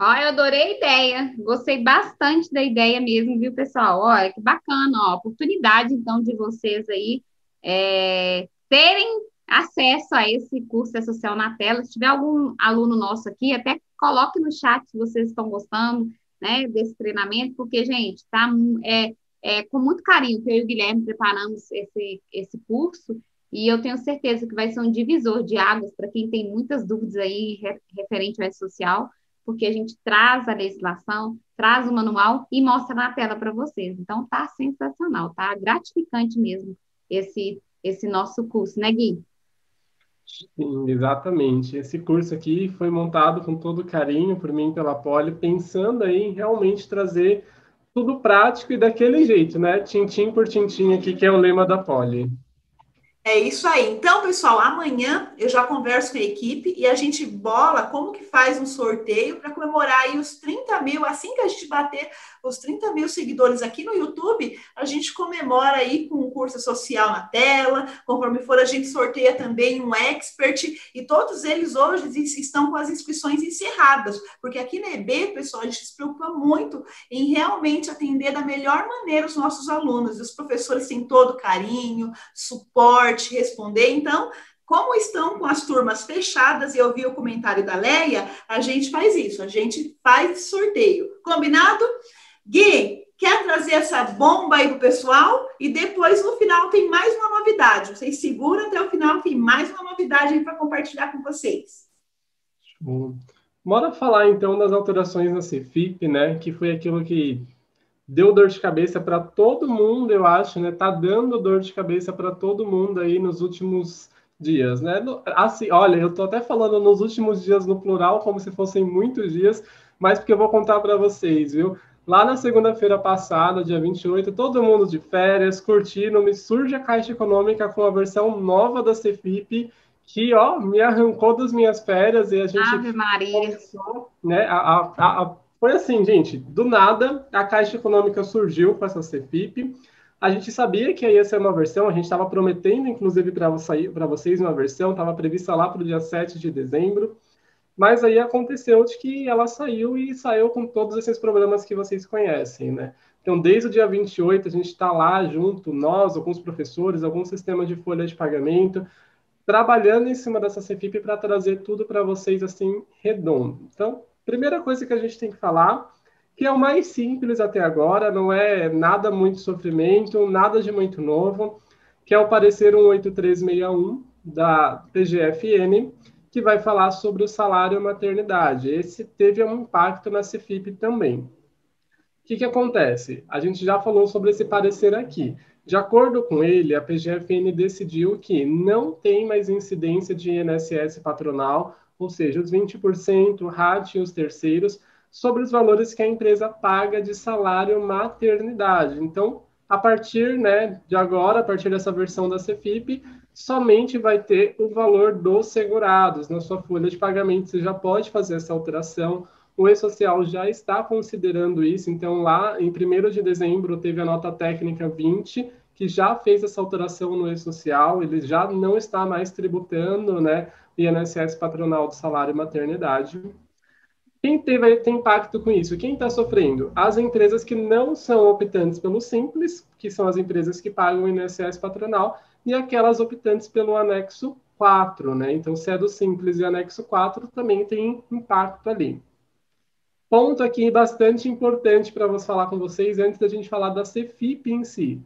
Ó, eu adorei a ideia, gostei bastante da ideia mesmo, viu, pessoal? Olha, que bacana, ó, oportunidade, então, de vocês aí é, terem acesso a esse curso de social na tela. Se tiver algum aluno nosso aqui, até coloque no chat se vocês estão gostando, né, desse treinamento, porque, gente, tá é, é com muito carinho que eu e o Guilherme preparamos esse, esse curso, e eu tenho certeza que vai ser um divisor de águas para quem tem muitas dúvidas aí referente ao social, porque a gente traz a legislação, traz o manual e mostra na tela para vocês. Então tá sensacional, tá gratificante mesmo esse esse nosso curso, né, Gui? Sim, exatamente. Esse curso aqui foi montado com todo carinho por mim pela Poli, pensando aí em realmente trazer tudo prático e daquele jeito, né? Tintim por tintim aqui, que é o lema da Poli. É isso aí. Então, pessoal, amanhã eu já converso com a equipe e a gente bola como que faz um sorteio para comemorar aí os 30 mil. Assim que a gente bater os 30 mil seguidores aqui no YouTube, a gente comemora aí com um curso social na tela. Conforme for, a gente sorteia também um expert e todos eles hoje estão com as inscrições encerradas, porque aqui na EB, pessoal, a gente se preocupa muito em realmente atender da melhor maneira os nossos alunos. Os professores têm todo carinho, suporte te responder. Então, como estão com as turmas fechadas e eu vi o comentário da Leia, a gente faz isso, a gente faz sorteio. Combinado? Gui, quer trazer essa bomba aí pro pessoal? E depois, no final, tem mais uma novidade. Vocês seguram até o final, tem mais uma novidade aí para compartilhar com vocês. Bom, bora falar então das alterações na CFIP, né? Que foi aquilo que deu dor de cabeça para todo mundo, eu acho, né? Tá dando dor de cabeça para todo mundo aí nos últimos dias, né? Assim, olha, eu tô até falando nos últimos dias no plural, como se fossem muitos dias, mas porque eu vou contar para vocês, viu? Lá na segunda-feira passada, dia 28, todo mundo de férias, curtindo, me surge a Caixa Econômica com a versão nova da Cefip, que, ó, me arrancou das minhas férias e a gente Ave Maria. começou, né, a, a, a foi assim, gente, do nada a Caixa Econômica surgiu com essa CFIP. A gente sabia que ia ser uma versão, a gente estava prometendo, inclusive, para vocês uma versão, estava prevista lá para o dia 7 de dezembro, mas aí aconteceu de que ela saiu e saiu com todos esses problemas que vocês conhecem, né? Então, desde o dia 28, a gente está lá junto, nós, alguns professores, alguns sistemas de folha de pagamento, trabalhando em cima dessa CFIP para trazer tudo para vocês assim redondo. Então, Primeira coisa que a gente tem que falar, que é o mais simples até agora, não é nada muito sofrimento, nada de muito novo, que é o parecer 18361 da PGFN, que vai falar sobre o salário maternidade. Esse teve um impacto na CFIP também. O que, que acontece? A gente já falou sobre esse parecer aqui. De acordo com ele, a PGFN decidiu que não tem mais incidência de INSS patronal ou seja, os 20%, RAT e os terceiros, sobre os valores que a empresa paga de salário maternidade. Então, a partir né, de agora, a partir dessa versão da CFIP, somente vai ter o valor dos segurados. Na sua folha de pagamento, você já pode fazer essa alteração. O E-Social já está considerando isso, então lá em 1 de dezembro teve a nota técnica 20, que já fez essa alteração no E-Social, ele já não está mais tributando né, INSS patronal do salário e maternidade. Quem teve, tem impacto com isso? Quem está sofrendo? As empresas que não são optantes pelo Simples, que são as empresas que pagam o INSS patronal, e aquelas optantes pelo anexo 4, né? Então, se é do Simples e anexo 4, também tem impacto ali. Ponto aqui bastante importante para falar com vocês antes da gente falar da CFIP em si.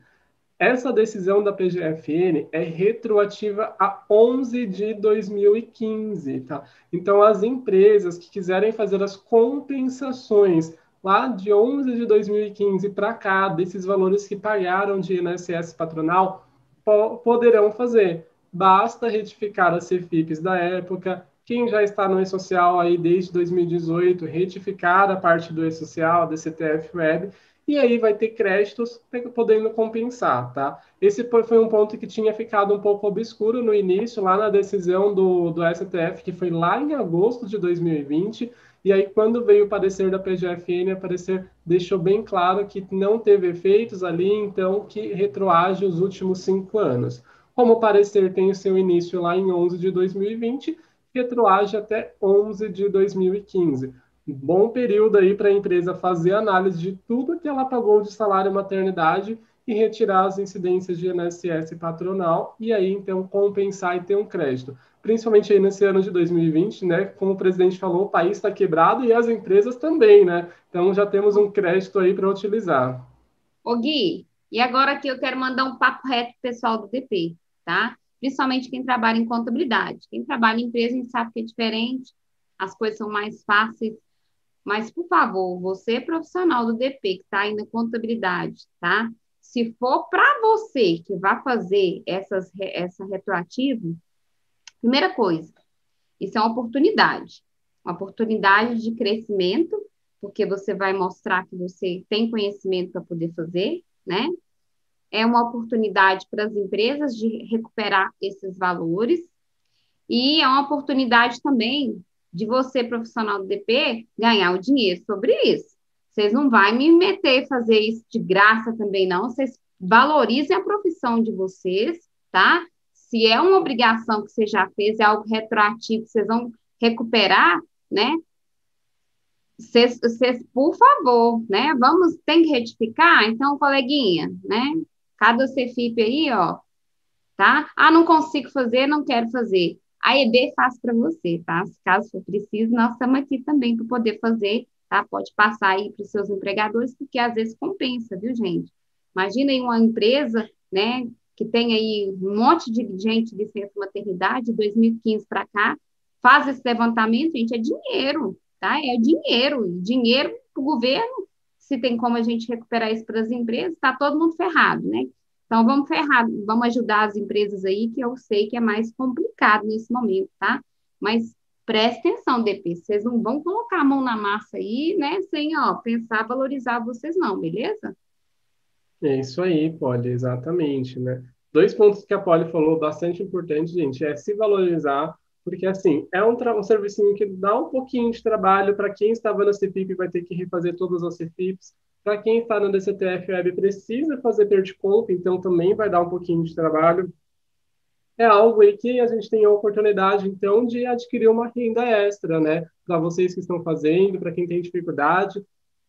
Essa decisão da PGFN é retroativa a 11 de 2015, tá? Então, as empresas que quiserem fazer as compensações lá de 11 de 2015 para cá, desses valores que pagaram de INSS patronal, po poderão fazer. Basta retificar as CFIPs da época, quem já está no E-Social aí desde 2018, retificar a parte do E-Social, da CTF Web, e aí vai ter créditos podendo compensar, tá? Esse foi um ponto que tinha ficado um pouco obscuro no início, lá na decisão do, do STF, que foi lá em agosto de 2020, e aí quando veio o parecer da PGFN, o parecer deixou bem claro que não teve efeitos ali, então que retroage os últimos cinco anos. Como o parecer tem o seu início lá em 11 de 2020, retroage até 11 de 2015 bom período aí para a empresa fazer análise de tudo que ela pagou de salário maternidade e retirar as incidências de INSS patronal e aí então compensar e ter um crédito. Principalmente aí nesse ano de 2020, né? Como o presidente falou, o país está quebrado e as empresas também, né? Então já temos um crédito aí para utilizar. Ô Gui, e agora que eu quero mandar um papo reto pessoal do DP, tá? Principalmente quem trabalha em contabilidade. Quem trabalha em empresa, a gente sabe que é diferente, as coisas são mais fáceis mas, por favor, você profissional do DP que está aí na contabilidade, tá? Se for para você que vai fazer essas, essa retroativa, Primeira coisa, isso é uma oportunidade, uma oportunidade de crescimento, porque você vai mostrar que você tem conhecimento para poder fazer, né? É uma oportunidade para as empresas de recuperar esses valores e é uma oportunidade também de você, profissional do DP, ganhar o dinheiro sobre isso. Vocês não vão me meter fazer isso de graça também, não. Vocês valorizem a profissão de vocês, tá? Se é uma obrigação que você já fez, é algo retroativo, vocês vão recuperar, né? Vocês, vocês, por favor, né? Vamos, tem que retificar? Então, coleguinha, né? Cada CFIP aí, ó, tá? Ah, não consigo fazer, não quero fazer. A EB faz para você, tá? Se caso for preciso, nós estamos aqui também para poder fazer, tá? Pode passar aí para os seus empregadores, porque às vezes compensa, viu, gente? Imagina aí uma empresa, né, que tem aí um monte de gente de licença maternidade, 2015 para cá, faz esse levantamento, gente, é dinheiro, tá? É dinheiro, dinheiro para o governo, se tem como a gente recuperar isso para as empresas, está todo mundo ferrado, né? Então, vamos ferrar, vamos ajudar as empresas aí, que eu sei que é mais complicado nesse momento, tá? Mas preste atenção, DP, vocês não vão colocar a mão na massa aí, né, sem, ó, pensar valorizar vocês não, beleza? É isso aí, Polly, exatamente, né? Dois pontos que a Polly falou bastante importante, gente, é se valorizar, porque, assim, é um, um serviço que dá um pouquinho de trabalho para quem estava na CFIP vai ter que refazer todas as CFIPs, para quem está no DCTF Web precisa fazer comp, então também vai dar um pouquinho de trabalho. É algo aí que a gente tem a oportunidade, então, de adquirir uma renda extra, né? Para vocês que estão fazendo, para quem tem dificuldade,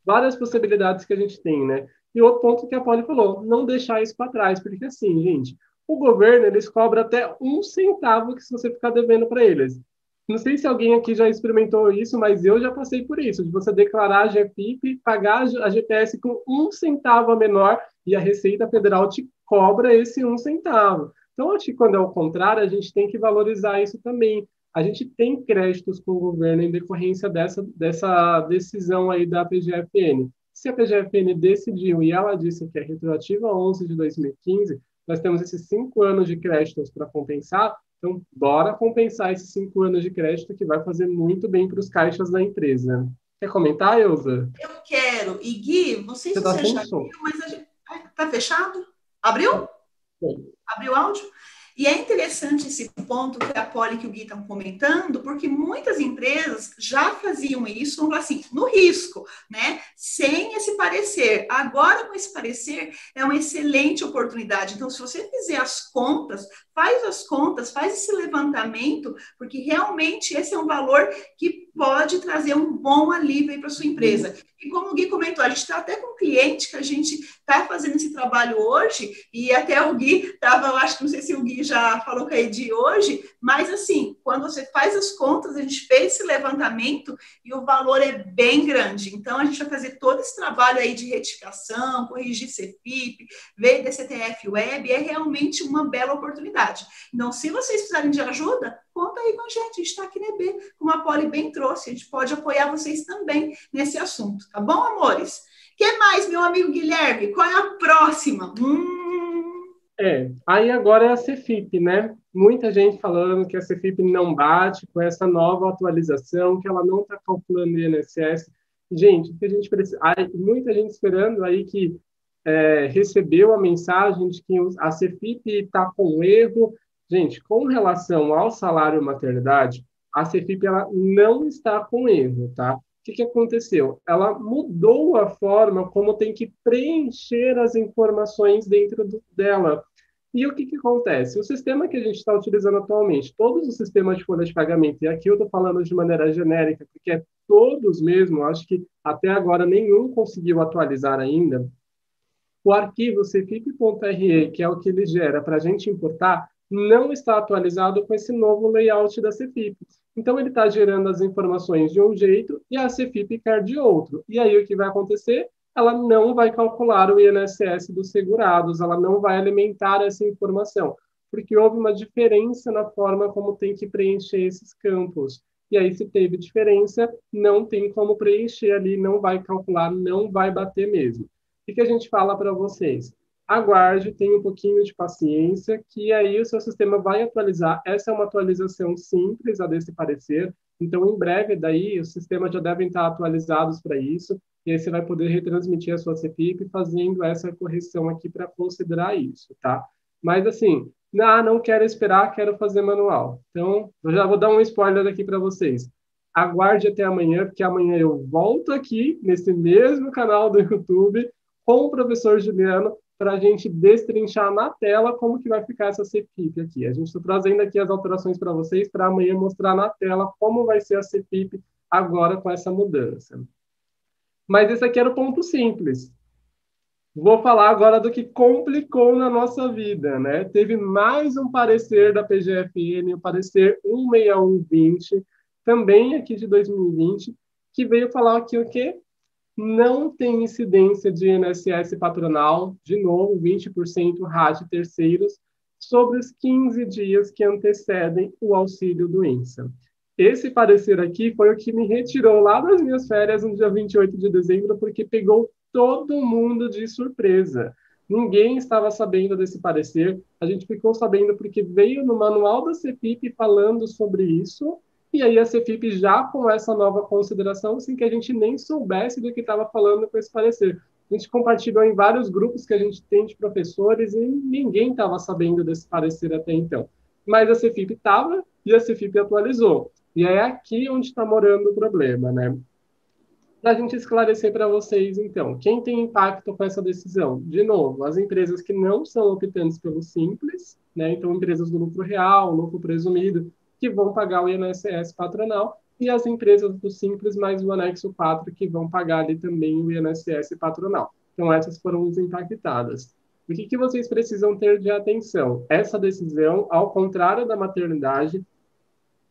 várias possibilidades que a gente tem, né? E outro ponto que a Polly falou, não deixar isso para trás, porque assim, gente, o governo, eles cobram até um centavo que se você ficar devendo para eles. Não sei se alguém aqui já experimentou isso, mas eu já passei por isso, de você declarar a GFIP, pagar a GPS com um centavo a menor e a Receita Federal te cobra esse um centavo. Então, acho que quando é o contrário, a gente tem que valorizar isso também. A gente tem créditos com o governo em decorrência dessa, dessa decisão aí da PGFN. Se a PGFN decidiu e ela disse que é retroativa a 11 de 2015, nós temos esses cinco anos de créditos para compensar, então, bora compensar esses cinco anos de crédito que vai fazer muito bem para os caixas da empresa. Quer comentar, Elza? Eu quero. E Gui, não sei você se tá você já viu, mas a gente... Tá fechado? Abriu? Sim. Abriu o áudio? E é interessante esse ponto que a Poli e o Gui estão comentando, porque muitas empresas já faziam isso, assim, no risco, né? Sem esse parecer. Agora, com esse parecer, é uma excelente oportunidade. Então, se você fizer as contas, faz as contas, faz esse levantamento, porque realmente esse é um valor que pode trazer um bom alívio para sua empresa. E como o Gui comentou, a gente está até com um cliente que a gente está fazendo esse trabalho hoje, e até o Gui estava, eu acho que não sei se o Gui já falou com a Edi hoje, mas assim, quando você faz as contas, a gente fez esse levantamento e o valor é bem grande. Então, a gente vai fazer todo esse trabalho aí de retificação, corrigir CFIP, ver DCTF Web, é realmente uma bela oportunidade. Então, se vocês precisarem de ajuda, conta aí com a gente, a gente está aqui na EB, como a Poli bem trouxe, a gente pode apoiar vocês também nesse assunto, tá bom, amores? Que mais, meu amigo Guilherme? Qual é a próxima? Hum... É, aí agora é a Cefip, né? Muita gente falando que a Cefip não bate com essa nova atualização, que ela não está calculando o INSS. Gente, que a gente precisa. muita gente esperando aí que é, recebeu a mensagem de que a Cefip está com erro, Gente, com relação ao salário maternidade, a Cefip ela não está com erro, tá? O que, que aconteceu? Ela mudou a forma como tem que preencher as informações dentro do, dela. E o que, que acontece? O sistema que a gente está utilizando atualmente, todos os sistemas de folha de pagamento, e aqui eu estou falando de maneira genérica, porque é todos mesmo, acho que até agora nenhum conseguiu atualizar ainda, o arquivo cefip.re, que é o que ele gera para a gente importar, não está atualizado com esse novo layout da CFIP. Então, ele está gerando as informações de um jeito e a CFIP quer de outro. E aí, o que vai acontecer? Ela não vai calcular o INSS dos segurados, ela não vai alimentar essa informação, porque houve uma diferença na forma como tem que preencher esses campos. E aí, se teve diferença, não tem como preencher ali, não vai calcular, não vai bater mesmo. O que a gente fala para vocês? Aguarde, tenha um pouquinho de paciência, que aí o seu sistema vai atualizar. Essa é uma atualização simples, a desse parecer. Então, em breve, daí, os sistemas já devem estar atualizados para isso, e aí você vai poder retransmitir a sua CPIP fazendo essa correção aqui para considerar isso, tá? Mas, assim, não, não quero esperar, quero fazer manual. Então, eu já vou dar um spoiler aqui para vocês. Aguarde até amanhã, porque amanhã eu volto aqui, nesse mesmo canal do YouTube, com o professor Juliano, para a gente destrinchar na tela como que vai ficar essa CPIP aqui. A gente está trazendo aqui as alterações para vocês, para amanhã mostrar na tela como vai ser a CPIP agora com essa mudança. Mas esse aqui era o ponto simples. Vou falar agora do que complicou na nossa vida, né? Teve mais um parecer da PGFN, o parecer 16120, também aqui de 2020, que veio falar aqui o quê? Não tem incidência de INSS patronal, de novo, 20% RAD terceiros, sobre os 15 dias que antecedem o auxílio doença. Esse parecer aqui foi o que me retirou lá das minhas férias no dia 28 de dezembro, porque pegou todo mundo de surpresa. Ninguém estava sabendo desse parecer. A gente ficou sabendo porque veio no manual da CEPIP falando sobre isso, e aí a CFIP já com essa nova consideração, sem que a gente nem soubesse do que estava falando com esse parecer. A gente compartilhou em vários grupos que a gente tem de professores e ninguém estava sabendo desse parecer até então. Mas a CFIP estava e a CFIP atualizou. E é aqui onde está morando o problema, né? Para a gente esclarecer para vocês, então, quem tem impacto com essa decisão? De novo, as empresas que não são optantes pelo Simples, né? Então, empresas do lucro real, lucro presumido, que vão pagar o INSS patronal, e as empresas do Simples mais o anexo 4, que vão pagar ali também o INSS patronal. Então, essas foram as impactadas. O que, que vocês precisam ter de atenção? Essa decisão, ao contrário da maternidade,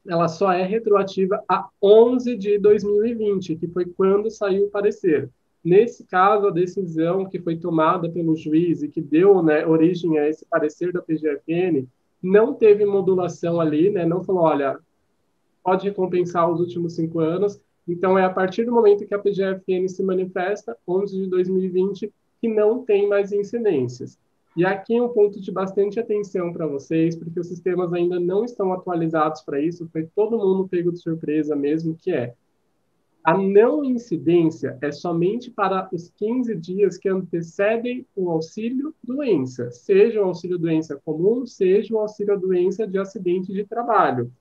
ela só é retroativa a 11 de 2020, que foi quando saiu o parecer. Nesse caso, a decisão que foi tomada pelo juiz e que deu né, origem a esse parecer da PGFN não teve modulação ali, né? Não falou, olha, pode recompensar os últimos cinco anos. Então, é a partir do momento que a PGFN se manifesta, 11 de 2020, que não tem mais incidências. E aqui um ponto de bastante atenção para vocês, porque os sistemas ainda não estão atualizados para isso, foi todo mundo pego de surpresa mesmo, que é a não incidência é somente para os 15 dias que antecedem o auxílio doença, seja o auxílio doença comum, seja o auxílio doença de acidente de trabalho.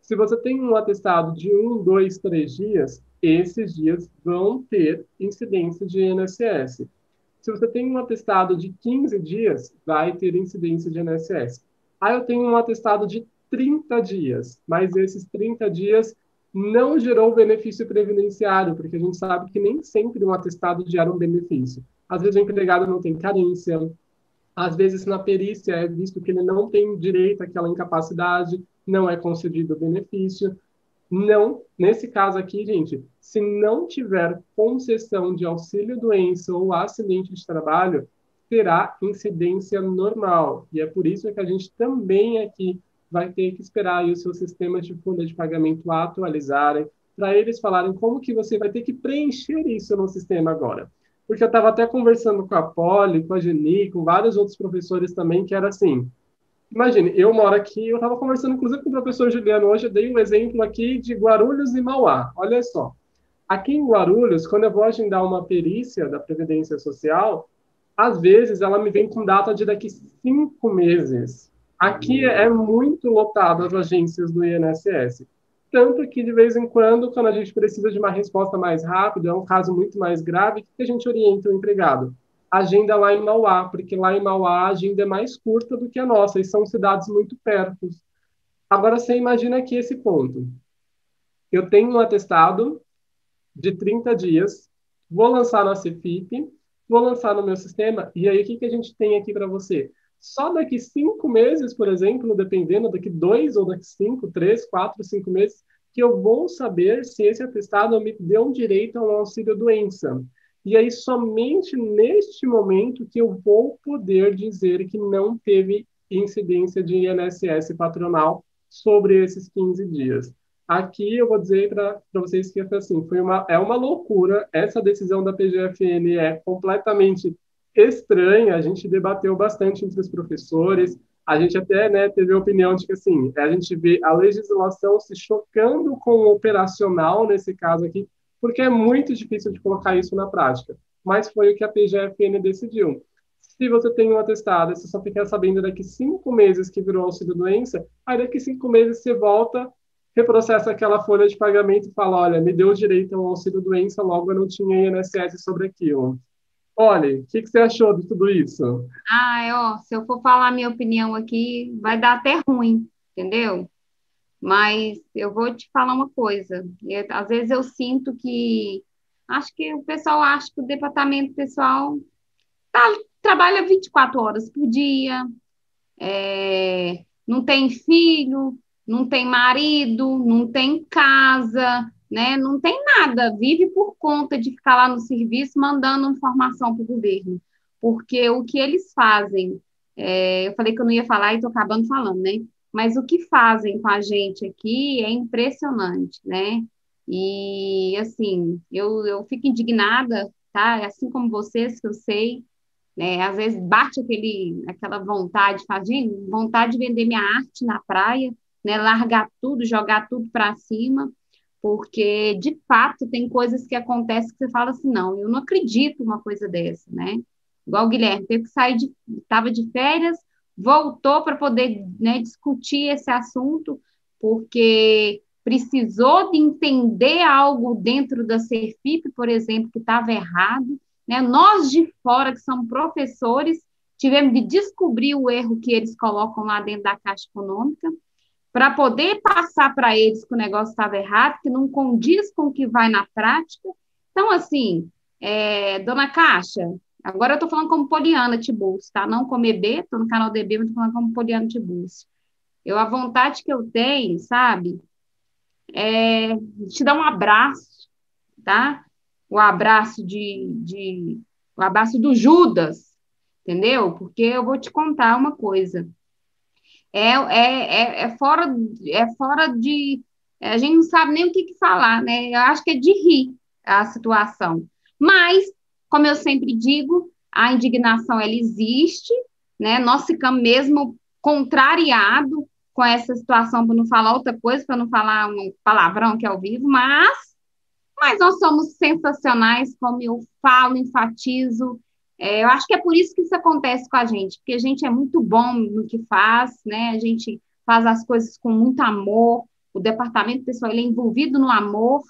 Se você tem um atestado de um, dois, três dias, esses dias vão ter incidência de INSS. Se você tem um atestado de 15 dias, vai ter incidência de INSS. Aí eu tenho um atestado de 30 dias, mas esses 30 dias não gerou benefício previdenciário, porque a gente sabe que nem sempre um atestado gera um benefício. Às vezes o empregado não tem carência, às vezes na perícia é visto que ele não tem direito àquela incapacidade, não é concedido o benefício. Não, nesse caso aqui, gente, se não tiver concessão de auxílio doença ou acidente de trabalho, terá incidência normal. E é por isso que a gente também aqui vai ter que esperar os seus sistemas de folha de pagamento atualizarem, para eles falarem como que você vai ter que preencher isso no sistema agora. Porque eu estava até conversando com a Poli, com a Geni, com vários outros professores também, que era assim, imagine, eu moro aqui, eu estava conversando inclusive com o professor Juliano hoje, eu dei um exemplo aqui de Guarulhos e Mauá, olha só. Aqui em Guarulhos, quando eu vou agendar uma perícia da Previdência Social, às vezes ela me vem com data de daqui cinco meses. Aqui é muito lotado as agências do INSS. Tanto que, de vez em quando, quando a gente precisa de uma resposta mais rápida, é um caso muito mais grave, que a gente orienta o empregado? Agenda lá em Mauá, porque lá em Mauá a agenda é mais curta do que a nossa, e são cidades muito perto. Agora, você imagina aqui esse ponto. Eu tenho um atestado de 30 dias, vou lançar na CFIP, vou lançar no meu sistema, e aí o que, que a gente tem aqui para você? Só daqui cinco meses, por exemplo, dependendo, daqui dois ou daqui cinco, três, quatro, cinco meses, que eu vou saber se esse atestado me deu direito a um auxílio doença. E aí, somente neste momento que eu vou poder dizer que não teve incidência de INSS patronal sobre esses 15 dias. Aqui eu vou dizer para vocês que assim, foi uma, é uma loucura. Essa decisão da PGFN é completamente estranha, a gente debateu bastante entre os professores, a gente até né, teve a opinião de que assim, a gente vê a legislação se chocando com o operacional nesse caso aqui, porque é muito difícil de colocar isso na prática. Mas foi o que a PGFN decidiu. Se você tem um atestado, você só fica sabendo daqui cinco meses que virou auxílio-doença, aí daqui cinco meses você volta, reprocessa aquela folha de pagamento e fala, olha, me deu direito ao auxílio-doença, logo eu não tinha INSS sobre aquilo. Olha, o que, que, você achou de tudo isso? Ah, ó, se eu for falar minha opinião aqui, vai dar até ruim, entendeu? Mas eu vou te falar uma coisa. Eu, às vezes eu sinto que acho que o pessoal acha que o departamento pessoal tá, trabalha 24 horas por dia, é, não tem filho, não tem marido, não tem casa, né? Não tem nada, vive por conta de ficar lá no serviço mandando informação para o governo, porque o que eles fazem, é, eu falei que eu não ia falar e estou acabando falando, né? Mas o que fazem com a gente aqui é impressionante, né? E assim, eu, eu fico indignada, tá? Assim como vocês, que eu sei, né? Às vezes bate aquele, aquela vontade, fazer vontade de vender minha arte na praia, né? Largar tudo, jogar tudo para cima porque de fato tem coisas que acontecem que você fala assim, não, eu não acredito uma coisa dessa, né? Igual o Guilherme, teve que sair de, estava de férias, voltou para poder né, discutir esse assunto, porque precisou de entender algo dentro da Serfip, por exemplo, que estava errado. Né? Nós de fora, que somos professores, tivemos de descobrir o erro que eles colocam lá dentro da Caixa Econômica para poder passar para eles que o negócio estava errado, que não condiz com o que vai na prática. Então, assim, é, dona Caixa, agora eu estou falando como Poliana Tibus, tá? Não como EB, estou no canal DB, mas estou falando como Poliana Tibus. Eu, a vontade que eu tenho, sabe, é te dar um abraço, tá? O abraço de, de o abraço do Judas, entendeu? Porque eu vou te contar uma coisa é, é, é, é, fora, é fora de. A gente não sabe nem o que, que falar, né? Eu acho que é de rir a situação. Mas, como eu sempre digo, a indignação ela existe, né? Nós ficamos mesmo contrariado com essa situação, para não falar outra coisa, para não falar um palavrão que é ao vivo, mas, mas nós somos sensacionais, como eu falo, enfatizo, é, eu acho que é por isso que isso acontece com a gente, porque a gente é muito bom no que faz, né? A gente faz as coisas com muito amor, o departamento pessoal ele é envolvido no amor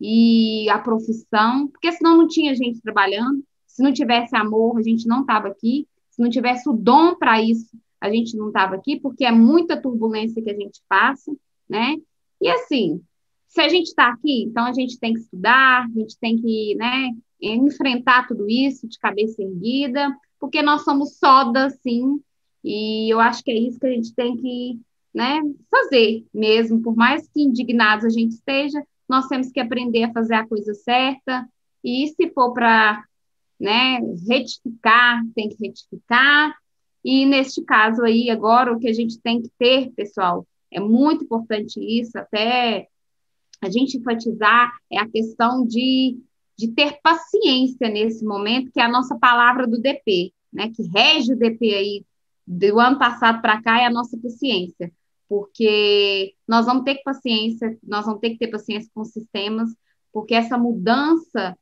e a profissão, porque senão não tinha gente trabalhando, se não tivesse amor, a gente não estava aqui, se não tivesse o dom para isso, a gente não estava aqui, porque é muita turbulência que a gente passa, né? E assim, se a gente está aqui, então a gente tem que estudar, a gente tem que, né, enfrentar tudo isso de cabeça erguida, porque nós somos soda, sim, e eu acho que é isso que a gente tem que né, fazer mesmo, por mais que indignados a gente esteja, nós temos que aprender a fazer a coisa certa, e se for para né, retificar, tem que retificar, e neste caso aí, agora, o que a gente tem que ter, pessoal, é muito importante isso, até a gente enfatizar, é a questão de de ter paciência nesse momento, que é a nossa palavra do DP, né, que rege o DP aí do ano passado para cá é a nossa paciência, porque nós vamos ter paciência, nós vamos ter que ter paciência com os sistemas, porque essa mudança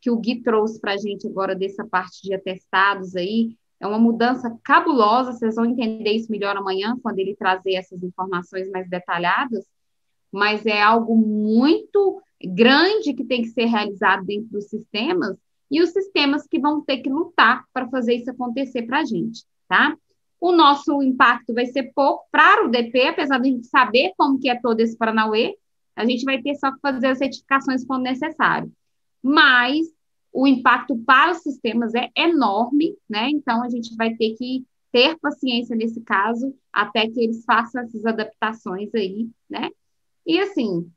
que o Gui trouxe para a gente agora dessa parte de atestados aí, é uma mudança cabulosa, vocês vão entender isso melhor amanhã, quando ele trazer essas informações mais detalhadas, mas é algo muito grande que tem que ser realizado dentro dos sistemas e os sistemas que vão ter que lutar para fazer isso acontecer para a gente, tá? O nosso impacto vai ser pouco para o DP, apesar de a gente saber como que é todo esse Paranauê, a gente vai ter só que fazer as certificações quando necessário. Mas o impacto para os sistemas é enorme, né? Então a gente vai ter que ter paciência nesse caso até que eles façam essas adaptações aí, né? E assim,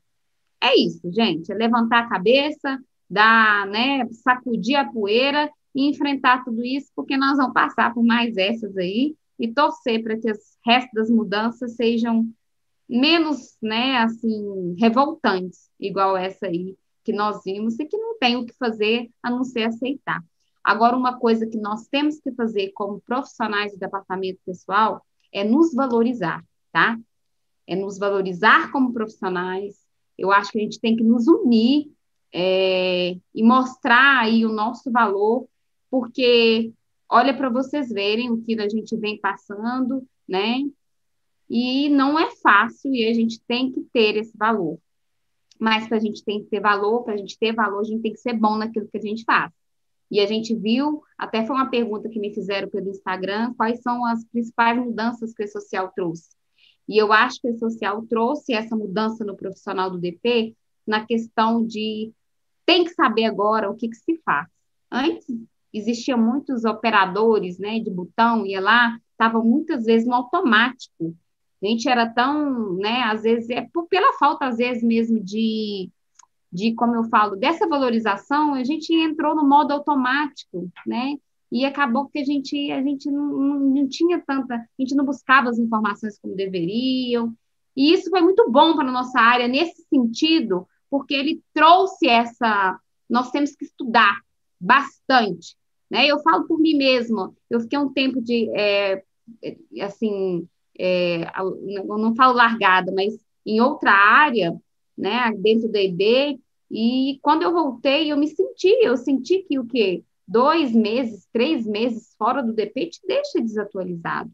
é isso, gente, é levantar a cabeça, dar, né, sacudir a poeira e enfrentar tudo isso, porque nós vamos passar por mais essas aí e torcer para que as restos das mudanças sejam menos, né, assim, revoltantes, igual essa aí que nós vimos e que não tem o que fazer a não ser aceitar. Agora, uma coisa que nós temos que fazer como profissionais do departamento pessoal é nos valorizar, tá? É nos valorizar como profissionais. Eu acho que a gente tem que nos unir é, e mostrar aí o nosso valor, porque olha para vocês verem o que a gente vem passando, né? E não é fácil e a gente tem que ter esse valor. Mas para a gente tem que ter valor, para a gente ter valor, a gente tem que ser bom naquilo que a gente faz. E a gente viu, até foi uma pergunta que me fizeram pelo Instagram, quais são as principais mudanças que o social trouxe. E eu acho que o social trouxe essa mudança no profissional do DP na questão de tem que saber agora o que, que se faz. Antes existiam muitos operadores né, de botão, ia lá, estava muitas vezes no automático. A gente era tão, né, às vezes, é por, pela falta, às vezes, mesmo de, de, como eu falo, dessa valorização, a gente entrou no modo automático, né? E acabou que a gente, a gente não, não, não tinha tanta, a gente não buscava as informações como deveriam. E isso foi muito bom para a nossa área nesse sentido, porque ele trouxe essa. Nós temos que estudar bastante. Né? Eu falo por mim mesma, eu fiquei um tempo de, é, assim, é, não falo largada, mas em outra área, né, dentro do ED, e quando eu voltei, eu me senti, eu senti que o quê? Dois meses, três meses fora do DP te deixa desatualizado.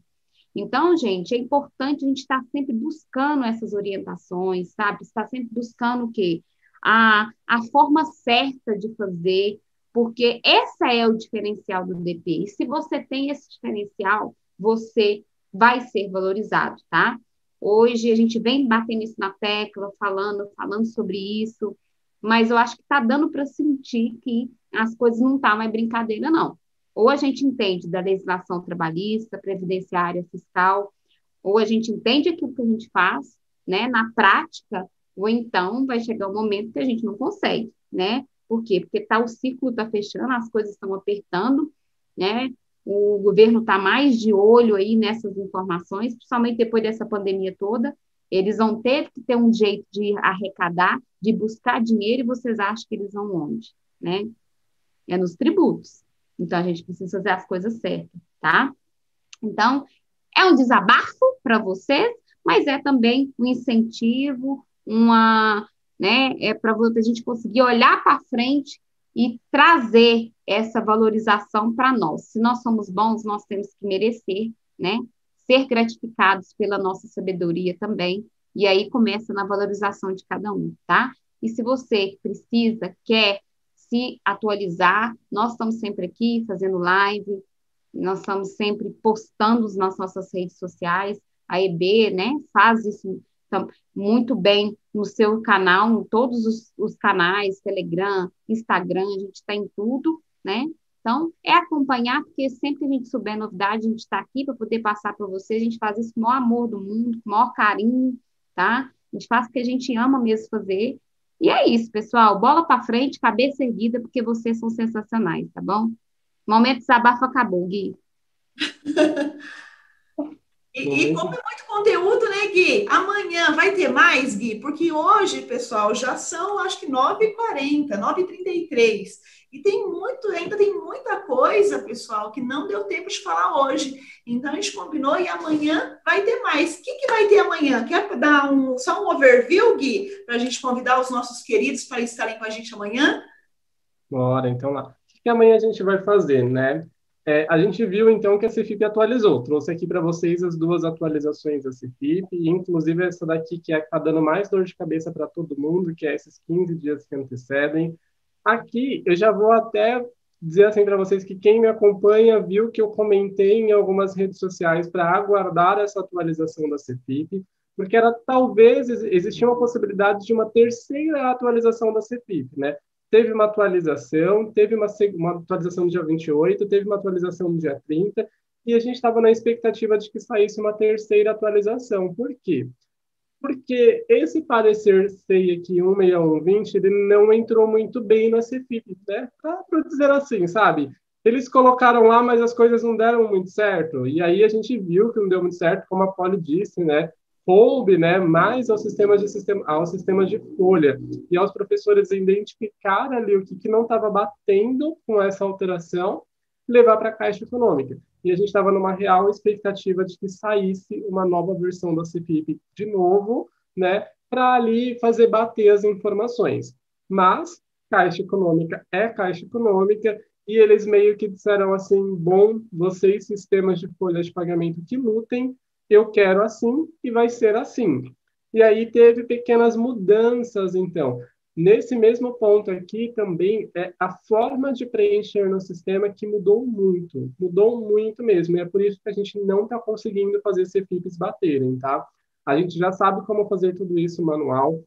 Então, gente, é importante a gente estar sempre buscando essas orientações, sabe? Estar sempre buscando o quê? A, a forma certa de fazer, porque essa é o diferencial do DP. E se você tem esse diferencial, você vai ser valorizado, tá? Hoje a gente vem batendo isso na tecla, falando, falando sobre isso, mas eu acho que está dando para sentir que as coisas não estão tá mais brincadeira, não. Ou a gente entende da legislação trabalhista, previdenciária, fiscal, ou a gente entende aquilo que a gente faz, né, na prática, ou então vai chegar um momento que a gente não consegue, né? Por quê? Porque tá, o ciclo está fechando, as coisas estão apertando, né? O governo está mais de olho aí nessas informações, principalmente depois dessa pandemia toda. Eles vão ter que ter um jeito de arrecadar, de buscar dinheiro, e vocês acham que eles vão onde? Né? É nos tributos. Então, a gente precisa fazer as coisas certas, tá? Então, é um desabafo para vocês, mas é também um incentivo, uma, né, é para a gente conseguir olhar para frente e trazer essa valorização para nós. Se nós somos bons, nós temos que merecer, né? Ser gratificados pela nossa sabedoria também. E aí começa na valorização de cada um, tá? E se você precisa, quer se atualizar, nós estamos sempre aqui fazendo live, nós estamos sempre postando nas nossas redes sociais. A EB, né, faz isso muito bem no seu canal, em todos os, os canais, Telegram, Instagram, a gente está em tudo, né? Então, é acompanhar, porque sempre que a gente souber novidade, a gente está aqui para poder passar para você, a gente faz isso com o maior amor do mundo, com o maior carinho, tá? A gente faz o que a gente ama mesmo fazer. E é isso, pessoal. Bola para frente, cabeça erguida, porque vocês são sensacionais, tá bom? Momento desabafo acabou, Gui. E, e como é muito conteúdo, né, Gui? Amanhã vai ter mais, Gui? Porque hoje, pessoal, já são acho que 9h40, 9h33. E tem muito, ainda tem muita coisa, pessoal, que não deu tempo de falar hoje. Então a gente combinou e amanhã vai ter mais. O que, que vai ter amanhã? Quer dar um, só um overview, Gui, para a gente convidar os nossos queridos para estarem com a gente amanhã? Bora, então lá. O que amanhã a gente vai fazer, né? É, a gente viu, então, que a CFIP atualizou. Trouxe aqui para vocês as duas atualizações da CFIP, inclusive essa daqui que é está dando mais dor de cabeça para todo mundo, que é esses 15 dias que antecedem. Aqui, eu já vou até dizer assim para vocês que quem me acompanha viu que eu comentei em algumas redes sociais para aguardar essa atualização da CFIP, porque era talvez existia uma possibilidade de uma terceira atualização da CFIP, né? Teve uma atualização, teve uma, uma atualização no dia 28, teve uma atualização no dia 30, e a gente estava na expectativa de que saísse uma terceira atualização. Por quê? Porque esse parecer SEI aqui, 16120, ele não entrou muito bem na CFIP, né? Para dizer assim, sabe? Eles colocaram lá, mas as coisas não deram muito certo. E aí a gente viu que não deu muito certo, como a Polly disse, né? Coube né, mais ao sistema de sistema, ao sistema de folha e aos professores identificar ali o que, que não estava batendo com essa alteração, levar para a Caixa Econômica. E a gente estava numa real expectativa de que saísse uma nova versão da CPIP de novo, né, para ali fazer bater as informações. Mas Caixa Econômica é Caixa Econômica e eles meio que disseram assim: bom, vocês, sistemas de folha de pagamento que lutem, eu quero assim e vai ser assim. E aí teve pequenas mudanças, então. Nesse mesmo ponto aqui também é a forma de preencher no sistema que mudou muito, mudou muito mesmo. E é por isso que a gente não está conseguindo fazer CFIPs baterem, tá? A gente já sabe como fazer tudo isso manual.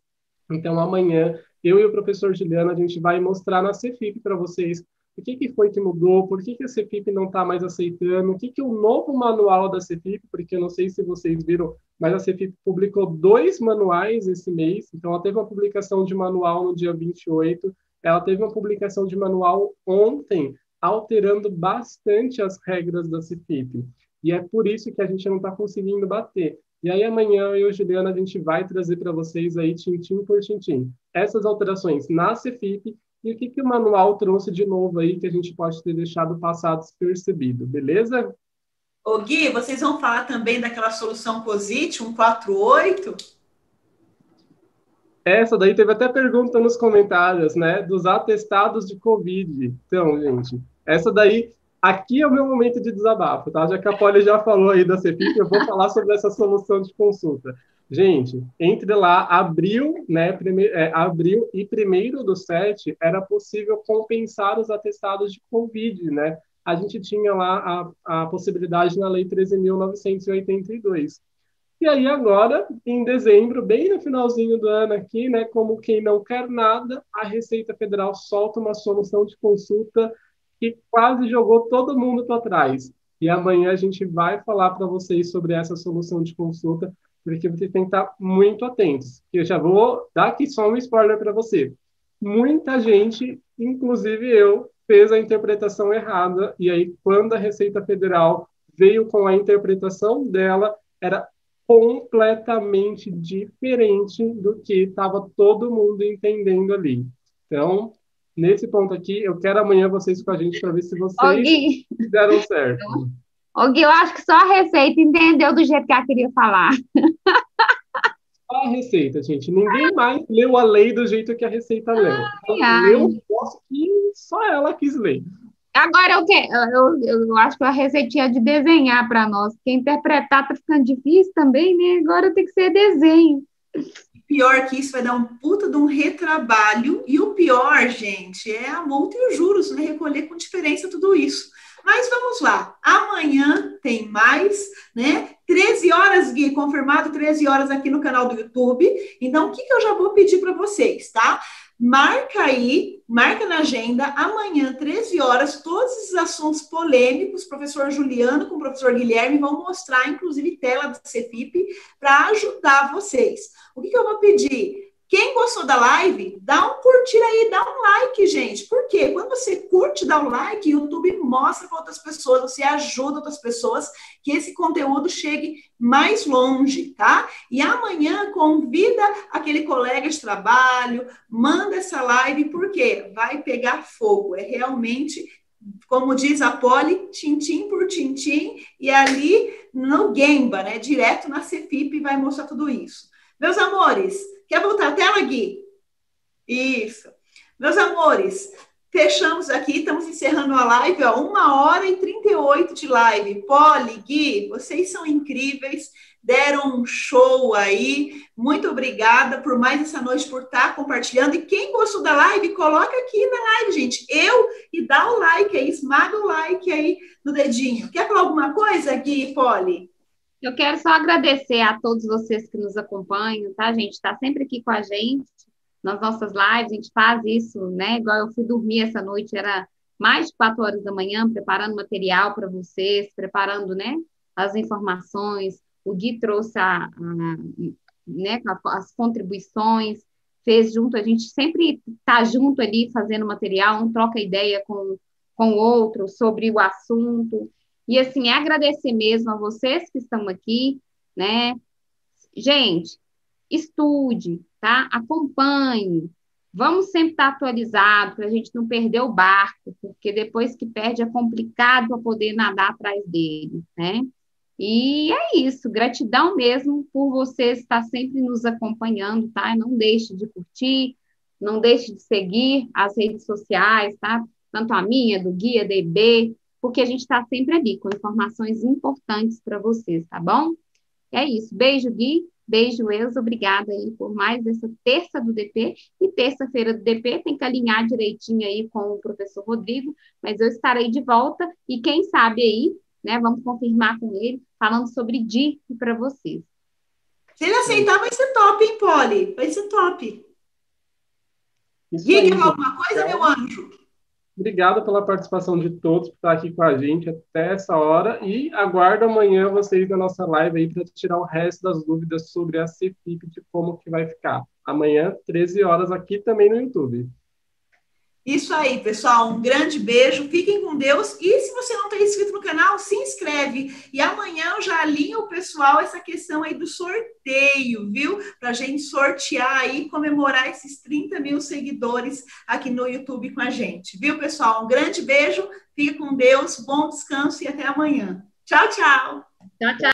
Então amanhã eu e o professor Juliano a gente vai mostrar na CFIP para vocês o que, que foi que mudou, por que, que a CFIP não está mais aceitando, o que, que o novo manual da CFIP, porque eu não sei se vocês viram, mas a CFIP publicou dois manuais esse mês, então ela teve uma publicação de manual no dia 28, ela teve uma publicação de manual ontem, alterando bastante as regras da CFIP. E é por isso que a gente não está conseguindo bater. E aí amanhã eu e o Juliana a gente vai trazer para vocês aí tintim por tintim essas alterações na CFIP e o que, que o manual trouxe de novo aí que a gente pode ter deixado passado despercebido, beleza? Ô Gui, vocês vão falar também daquela solução POSIT 148? Essa daí teve até pergunta nos comentários, né? Dos atestados de Covid. Então, gente, essa daí, aqui é o meu momento de desabafo, tá? Já que a Poli já falou aí da CEPIP, eu vou falar sobre essa solução de consulta. Gente, entre lá, abril, né, é, abril e primeiro do 7, era possível compensar os atestados de Covid, né? A gente tinha lá a, a possibilidade na Lei 13.982. E aí agora, em dezembro, bem no finalzinho do ano aqui, né, como quem não quer nada, a Receita Federal solta uma solução de consulta que quase jogou todo mundo para trás. E amanhã a gente vai falar para vocês sobre essa solução de consulta porque você tem que estar muito atentos. Eu já vou dar aqui só um spoiler para você. Muita gente, inclusive eu, fez a interpretação errada, e aí, quando a Receita Federal veio com a interpretação dela, era completamente diferente do que estava todo mundo entendendo ali. Então, nesse ponto aqui, eu quero amanhã vocês com a gente para ver se vocês fizeram certo. O Gui, eu acho que só a Receita entendeu do jeito que ela queria falar. Só a Receita, gente. Ninguém mais leu a lei do jeito que a Receita leu. Então, leu negócio que só ela quis ler. Agora, o que? Eu, eu, eu, acho que a receitinha de desenhar para nós, porque interpretar tá ficando difícil também, né? Agora tem que ser desenho. Pior que isso vai dar um puta de um retrabalho. E o pior, gente, é a multa e os juros, né? Recolher com diferença tudo isso. Mas vamos lá, amanhã tem mais, né? 13 horas, Gui, confirmado 13 horas aqui no canal do YouTube. Então, o que, que eu já vou pedir para vocês, tá? Marca aí, marca na agenda, amanhã, 13 horas, todos esses assuntos polêmicos, professor Juliano com o professor Guilherme vão mostrar, inclusive, tela do CFIP, para ajudar vocês. O que, que eu vou pedir? Quem gostou da live, dá um curtir aí, dá um like, gente. Por quê? Quando você curte, dá um like, o YouTube mostra para outras pessoas, você ajuda outras pessoas que esse conteúdo chegue mais longe, tá? E amanhã convida aquele colega de trabalho, manda essa live, porque vai pegar fogo. É realmente, como diz a Poli, tintim por tintim, e ali no Gemba, né? Direto na Cefip vai mostrar tudo isso. Meus amores, Quer voltar a tela, Gui? Isso. Meus amores, fechamos aqui, estamos encerrando a live, ó, uma hora e 38 de live. Poli, Gui, vocês são incríveis, deram um show aí. Muito obrigada por mais essa noite, por estar compartilhando. E quem gostou da live, coloca aqui na live, gente. Eu e dá o like aí, esmaga o like aí no dedinho. Quer falar alguma coisa, Gui e Poli? Eu quero só agradecer a todos vocês que nos acompanham, tá, gente? Está sempre aqui com a gente nas nossas lives, a gente faz isso, né? Igual eu fui dormir essa noite, era mais de quatro horas da manhã, preparando material para vocês, preparando, né, as informações. O Gui trouxe a, a, né, as contribuições, fez junto, a gente sempre está junto ali fazendo material, um troca ideia com, com o outro sobre o assunto. E assim, é agradecer mesmo a vocês que estão aqui, né? gente, estude, tá? Acompanhe. Vamos sempre estar atualizado para a gente não perder o barco, porque depois que perde é complicado para poder nadar atrás dele, né? E é isso, gratidão mesmo por você estar sempre nos acompanhando, tá? Não deixe de curtir, não deixe de seguir as redes sociais, tá? Tanto a minha, do Guia DB, porque a gente está sempre ali com informações importantes para vocês, tá bom? É isso. Beijo, Gui. Beijo, Elza. Obrigada aí por mais essa terça do DP. E terça-feira do DP tem que alinhar direitinho aí com o professor Rodrigo, mas eu estarei de volta e quem sabe aí, né, vamos confirmar com ele, falando sobre DIRP para vocês. Se ele aceitar, vai ser top, hein, Polly? Vai ser top. Gui, quer alguma coisa, meu anjo? Obrigado pela participação de todos por estar aqui com a gente até essa hora e aguardo amanhã vocês na nossa live aí para tirar o resto das dúvidas sobre a CFIP de como que vai ficar. Amanhã, 13 horas, aqui também no YouTube. Isso aí, pessoal. Um grande beijo. Fiquem com Deus. E se você não está inscrito no canal, se inscreve. E amanhã eu já alinho o pessoal essa questão aí do sorteio, viu? Para a gente sortear aí, comemorar esses 30 mil seguidores aqui no YouTube com a gente, viu, pessoal? Um grande beijo. Fique com Deus. Bom descanso e até amanhã. Tchau, tchau. Tchau, tchau.